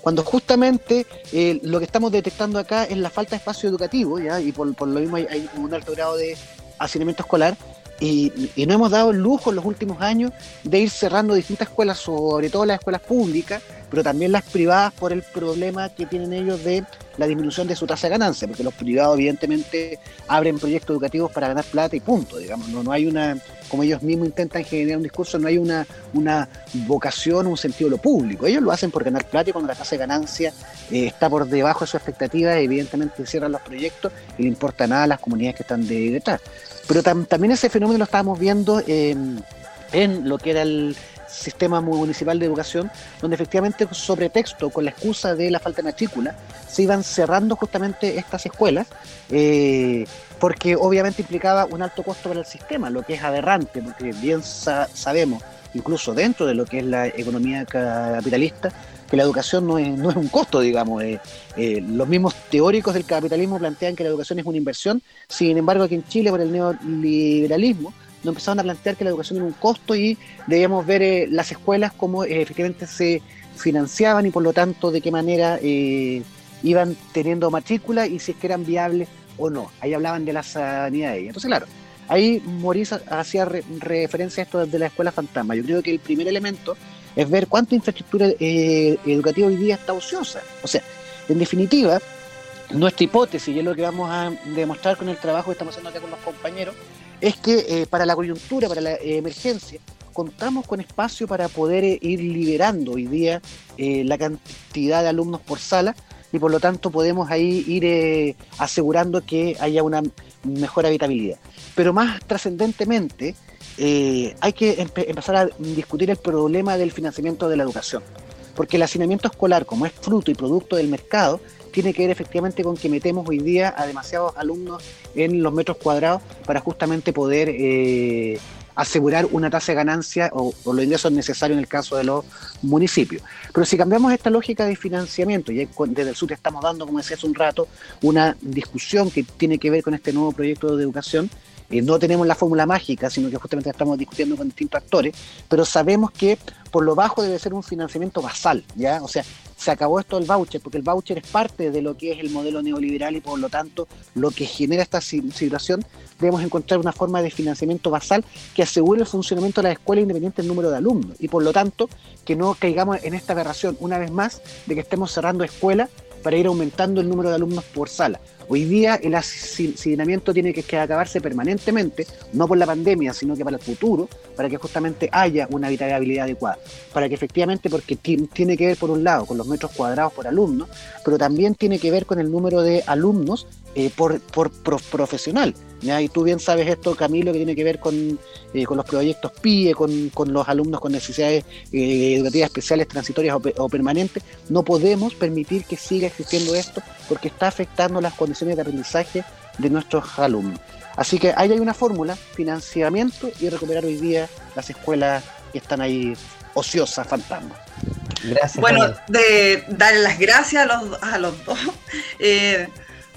cuando justamente eh, lo que estamos detectando acá es la falta de espacio educativo, ¿ya? y por, lo mismo hay, hay un alto grado de hacinamiento escolar, y, no hemos dado el lujo en los últimos años de ir cerrando distintas escuelas, sobre todo las escuelas públicas, pero también las privadas por el problema que tienen ellos de la disminución de su tasa de ganancia, porque los privados evidentemente abren proyectos educativos para ganar plata y punto, digamos, no, no hay una, como ellos mismos intentan generar un discurso, no hay una, una vocación, un sentido de lo público, ellos lo hacen por ganar plata y cuando la tasa de ganancia eh, está por debajo de su expectativa, evidentemente cierran los proyectos y le importa nada a las comunidades que están de detrás. Pero también ese fenómeno lo estábamos viendo en lo que era el sistema municipal de educación, donde efectivamente sobre texto, con la excusa de la falta de matrícula, se iban cerrando justamente estas escuelas, eh, porque obviamente implicaba un alto costo para el sistema, lo que es aberrante, porque bien sabemos, incluso dentro de lo que es la economía capitalista, que la educación no es, no es un costo, digamos. Eh, eh, los mismos teóricos del capitalismo plantean que la educación es una inversión, sin embargo aquí en Chile por el neoliberalismo nos empezaron a plantear que la educación era un costo y debíamos ver eh, las escuelas como efectivamente se financiaban y por lo tanto de qué manera iban teniendo matrícula y si es que eran viables o no. Ahí hablaban de la sanidad de Entonces, claro, ahí Maurice hacía referencia a esto de la escuela fantasma. Yo creo que el primer elemento es ver cuánta infraestructura eh, educativa hoy día está ociosa. O sea, en definitiva, nuestra hipótesis, y es lo que vamos a demostrar con el trabajo que estamos haciendo acá con los compañeros, es que eh, para la coyuntura, para la emergencia, contamos con espacio para poder eh, ir liberando hoy día la cantidad de alumnos por sala y por lo tanto podemos ahí ir asegurando que haya una mejor habitabilidad. Pero más trascendentemente, eh, hay que empezar a discutir el problema del financiamiento de la educación. Porque el hacinamiento escolar, como es fruto y producto del mercado, tiene que ver efectivamente con que metemos hoy día a demasiados alumnos en los metros cuadrados para justamente poder eh, asegurar una tasa de ganancia o, los ingresos necesarios en el caso de los municipios. Pero si cambiamos esta lógica de financiamiento, y desde el sur estamos dando, como decía hace un rato, una discusión que tiene que ver con este nuevo proyecto de educación, eh, no tenemos la fórmula mágica, sino que justamente estamos discutiendo con distintos actores, pero sabemos que por lo bajo debe ser un financiamiento basal, ¿ya? O sea, se acabó esto del voucher, porque el voucher es parte de lo que es el modelo neoliberal y por lo tanto lo que genera esta situación, debemos encontrar una forma de financiamiento basal que asegure el funcionamiento de la escuela independiente del número de alumnos y por lo tanto que no caigamos en esta aberración una vez más de que estemos cerrando escuelas para ir aumentando el número de alumnos por sala. Hoy día el hacinamiento tiene que acabarse permanentemente, no por la pandemia, sino que para el futuro, para que justamente haya una habitabilidad adecuada. Para que efectivamente, porque tiene que ver por un lado con los metros cuadrados por alumno, pero también tiene que ver con el número de alumnos eh, por, por, profesional. ¿ya? Y tú bien sabes esto, Camilo, que tiene que ver con, eh, con los proyectos PIE, con, con, los alumnos con necesidades eh, educativas especiales, transitorias o, permanentes. No podemos permitir que siga existiendo esto porque está afectando las condiciones de aprendizaje de nuestros alumnos. Así que ahí hay una fórmula, financiamiento y recuperar hoy día las escuelas que están ahí ociosas, fantasmas. Gracias. Bueno, de darle las gracias a los, a los dos. [LAUGHS]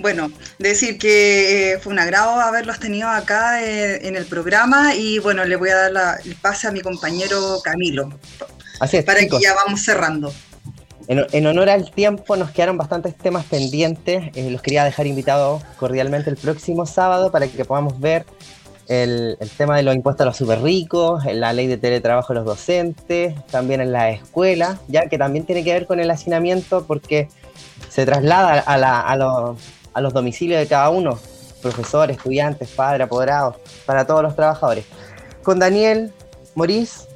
Bueno, decir que eh, fue un agrado haberlos tenido acá eh, en el programa y bueno, le voy a dar el pase a mi compañero Camilo. Así es, para que ya vamos cerrando. En, honor al tiempo nos quedaron bastantes temas pendientes. Eh, los quería dejar invitados cordialmente el próximo sábado para que podamos ver el, el, tema de los impuestos a los super ricos, la ley de teletrabajo de los docentes, también en la escuela, ya que también tiene que ver con el hacinamiento porque se traslada a, la, a, los, a los domicilios de cada uno, profesores, estudiantes, padres, apoderados, para todos los trabajadores. Con Daniel, Morís,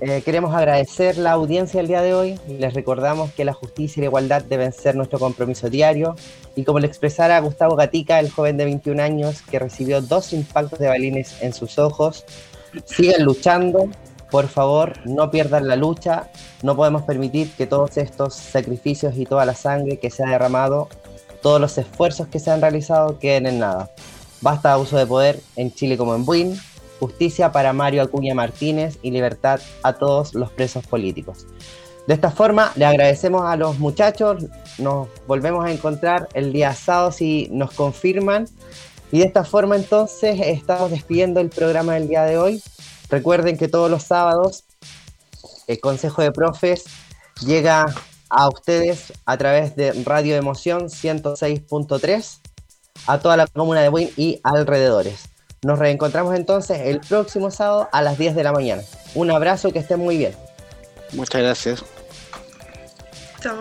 eh, queremos agradecer la audiencia del día de hoy. Les recordamos que la justicia y la igualdad deben ser nuestro compromiso diario. Y como le expresara Gustavo Gatica, el joven de 21 años que recibió dos impactos de balines en sus ojos, sigan luchando, por favor, no pierdan la lucha. No podemos permitir que todos estos sacrificios y toda la sangre que se ha derramado, todos los esfuerzos que se han realizado, queden en nada. Basta abuso de poder en Chile como en Buin. Justicia para Mario Acuña Martínez y libertad a todos los presos políticos. De esta forma, le agradecemos a los muchachos. Nos volvemos a encontrar el día sábado si nos confirman. Y de esta forma, entonces, estamos despidiendo el programa del día de hoy. Recuerden que todos los sábados el Consejo de Profes llega a ustedes a través de Radio Emoción 106.3 a toda la comuna de Buin y alrededores. Nos reencontramos entonces el próximo sábado a las 10 de la mañana. Un abrazo, que estén muy bien. Muchas gracias. Chao.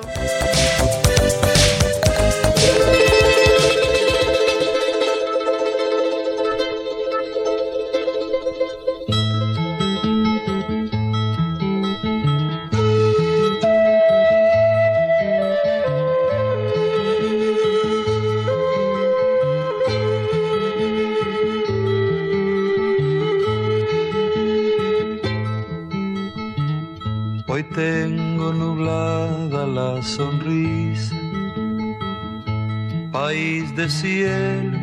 Cielo,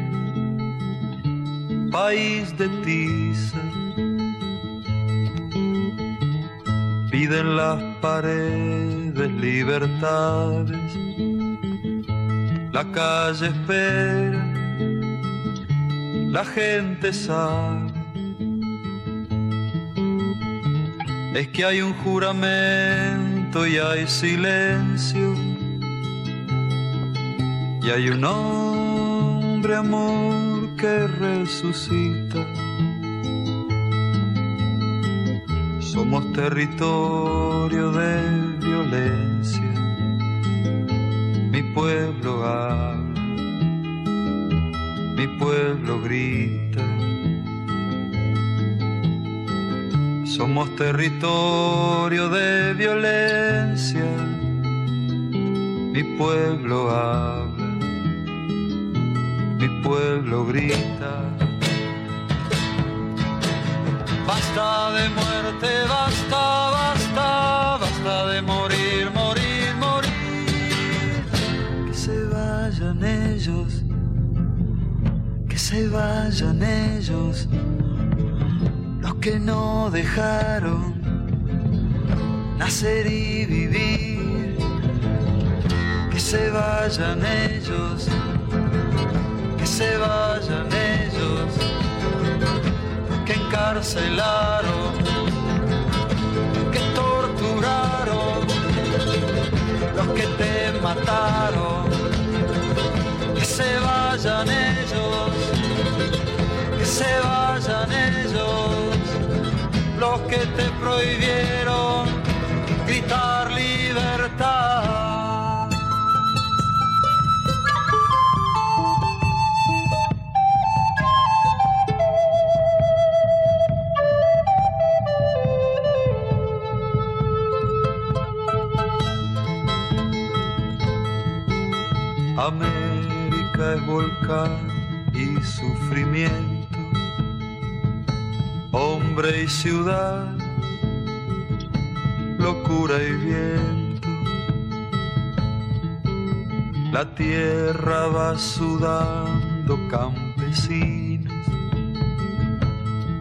país de tiza. Piden las paredes libertades, la calle espera, la gente sabe es que hay un juramento y hay silencio. Y hay un hombre amor que resucita. Somos territorio de violencia. Mi pueblo habla, mi pueblo grita Somos territorio de violencia, mi pueblo habla, mi pueblo grita. Basta de muerte, basta, basta, basta de morir, morir, morir. Que se vayan ellos, que se vayan ellos que no dejaron nacer y vivir, que se vayan ellos, se vayan ellos, que encarcelaron, que torturaron, los que te mataron, que se vayan ellos, que se vayan ellos los que te prohibieron Y sufrimiento hombre y ciudad, locura y viento. La tierra va sudando campesinos,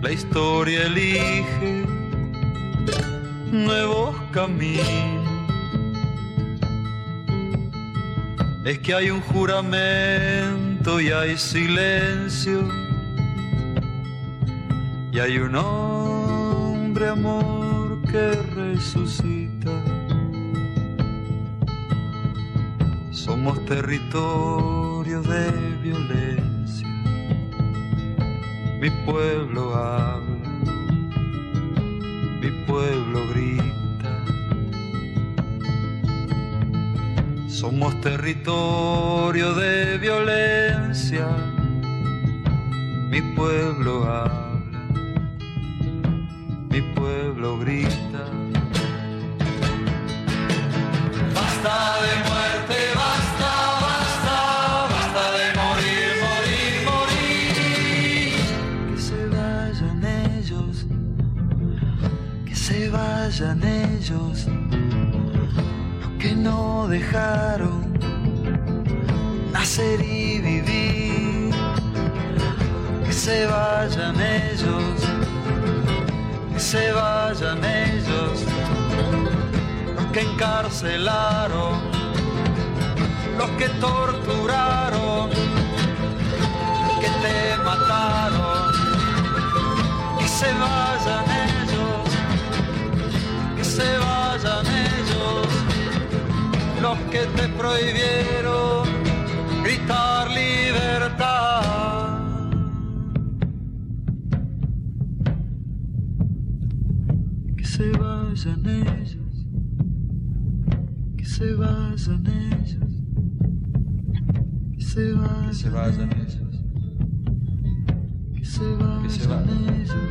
la historia elige nuevos caminos. Es que hay un juramento y hay silencio y hay un hombre amor que resucita. Somos territorio de violencia. Mi pueblo habla, Somos territorio de violencia. Mi pueblo habla que se vayan ellos, los que encarcelaron, los que torturaron, que te mataron, que se vayan ellos, que se vayan ellos, los que te prohibieron vayan, ellos, que se vayan ellos,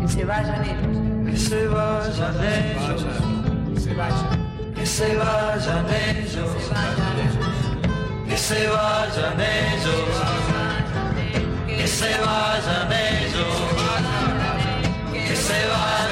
que se vayan ellos, que se vayan ellos, que se vayan, que se vayan ellos. Que se vayan ellos, que se vayan ellos, que se vayan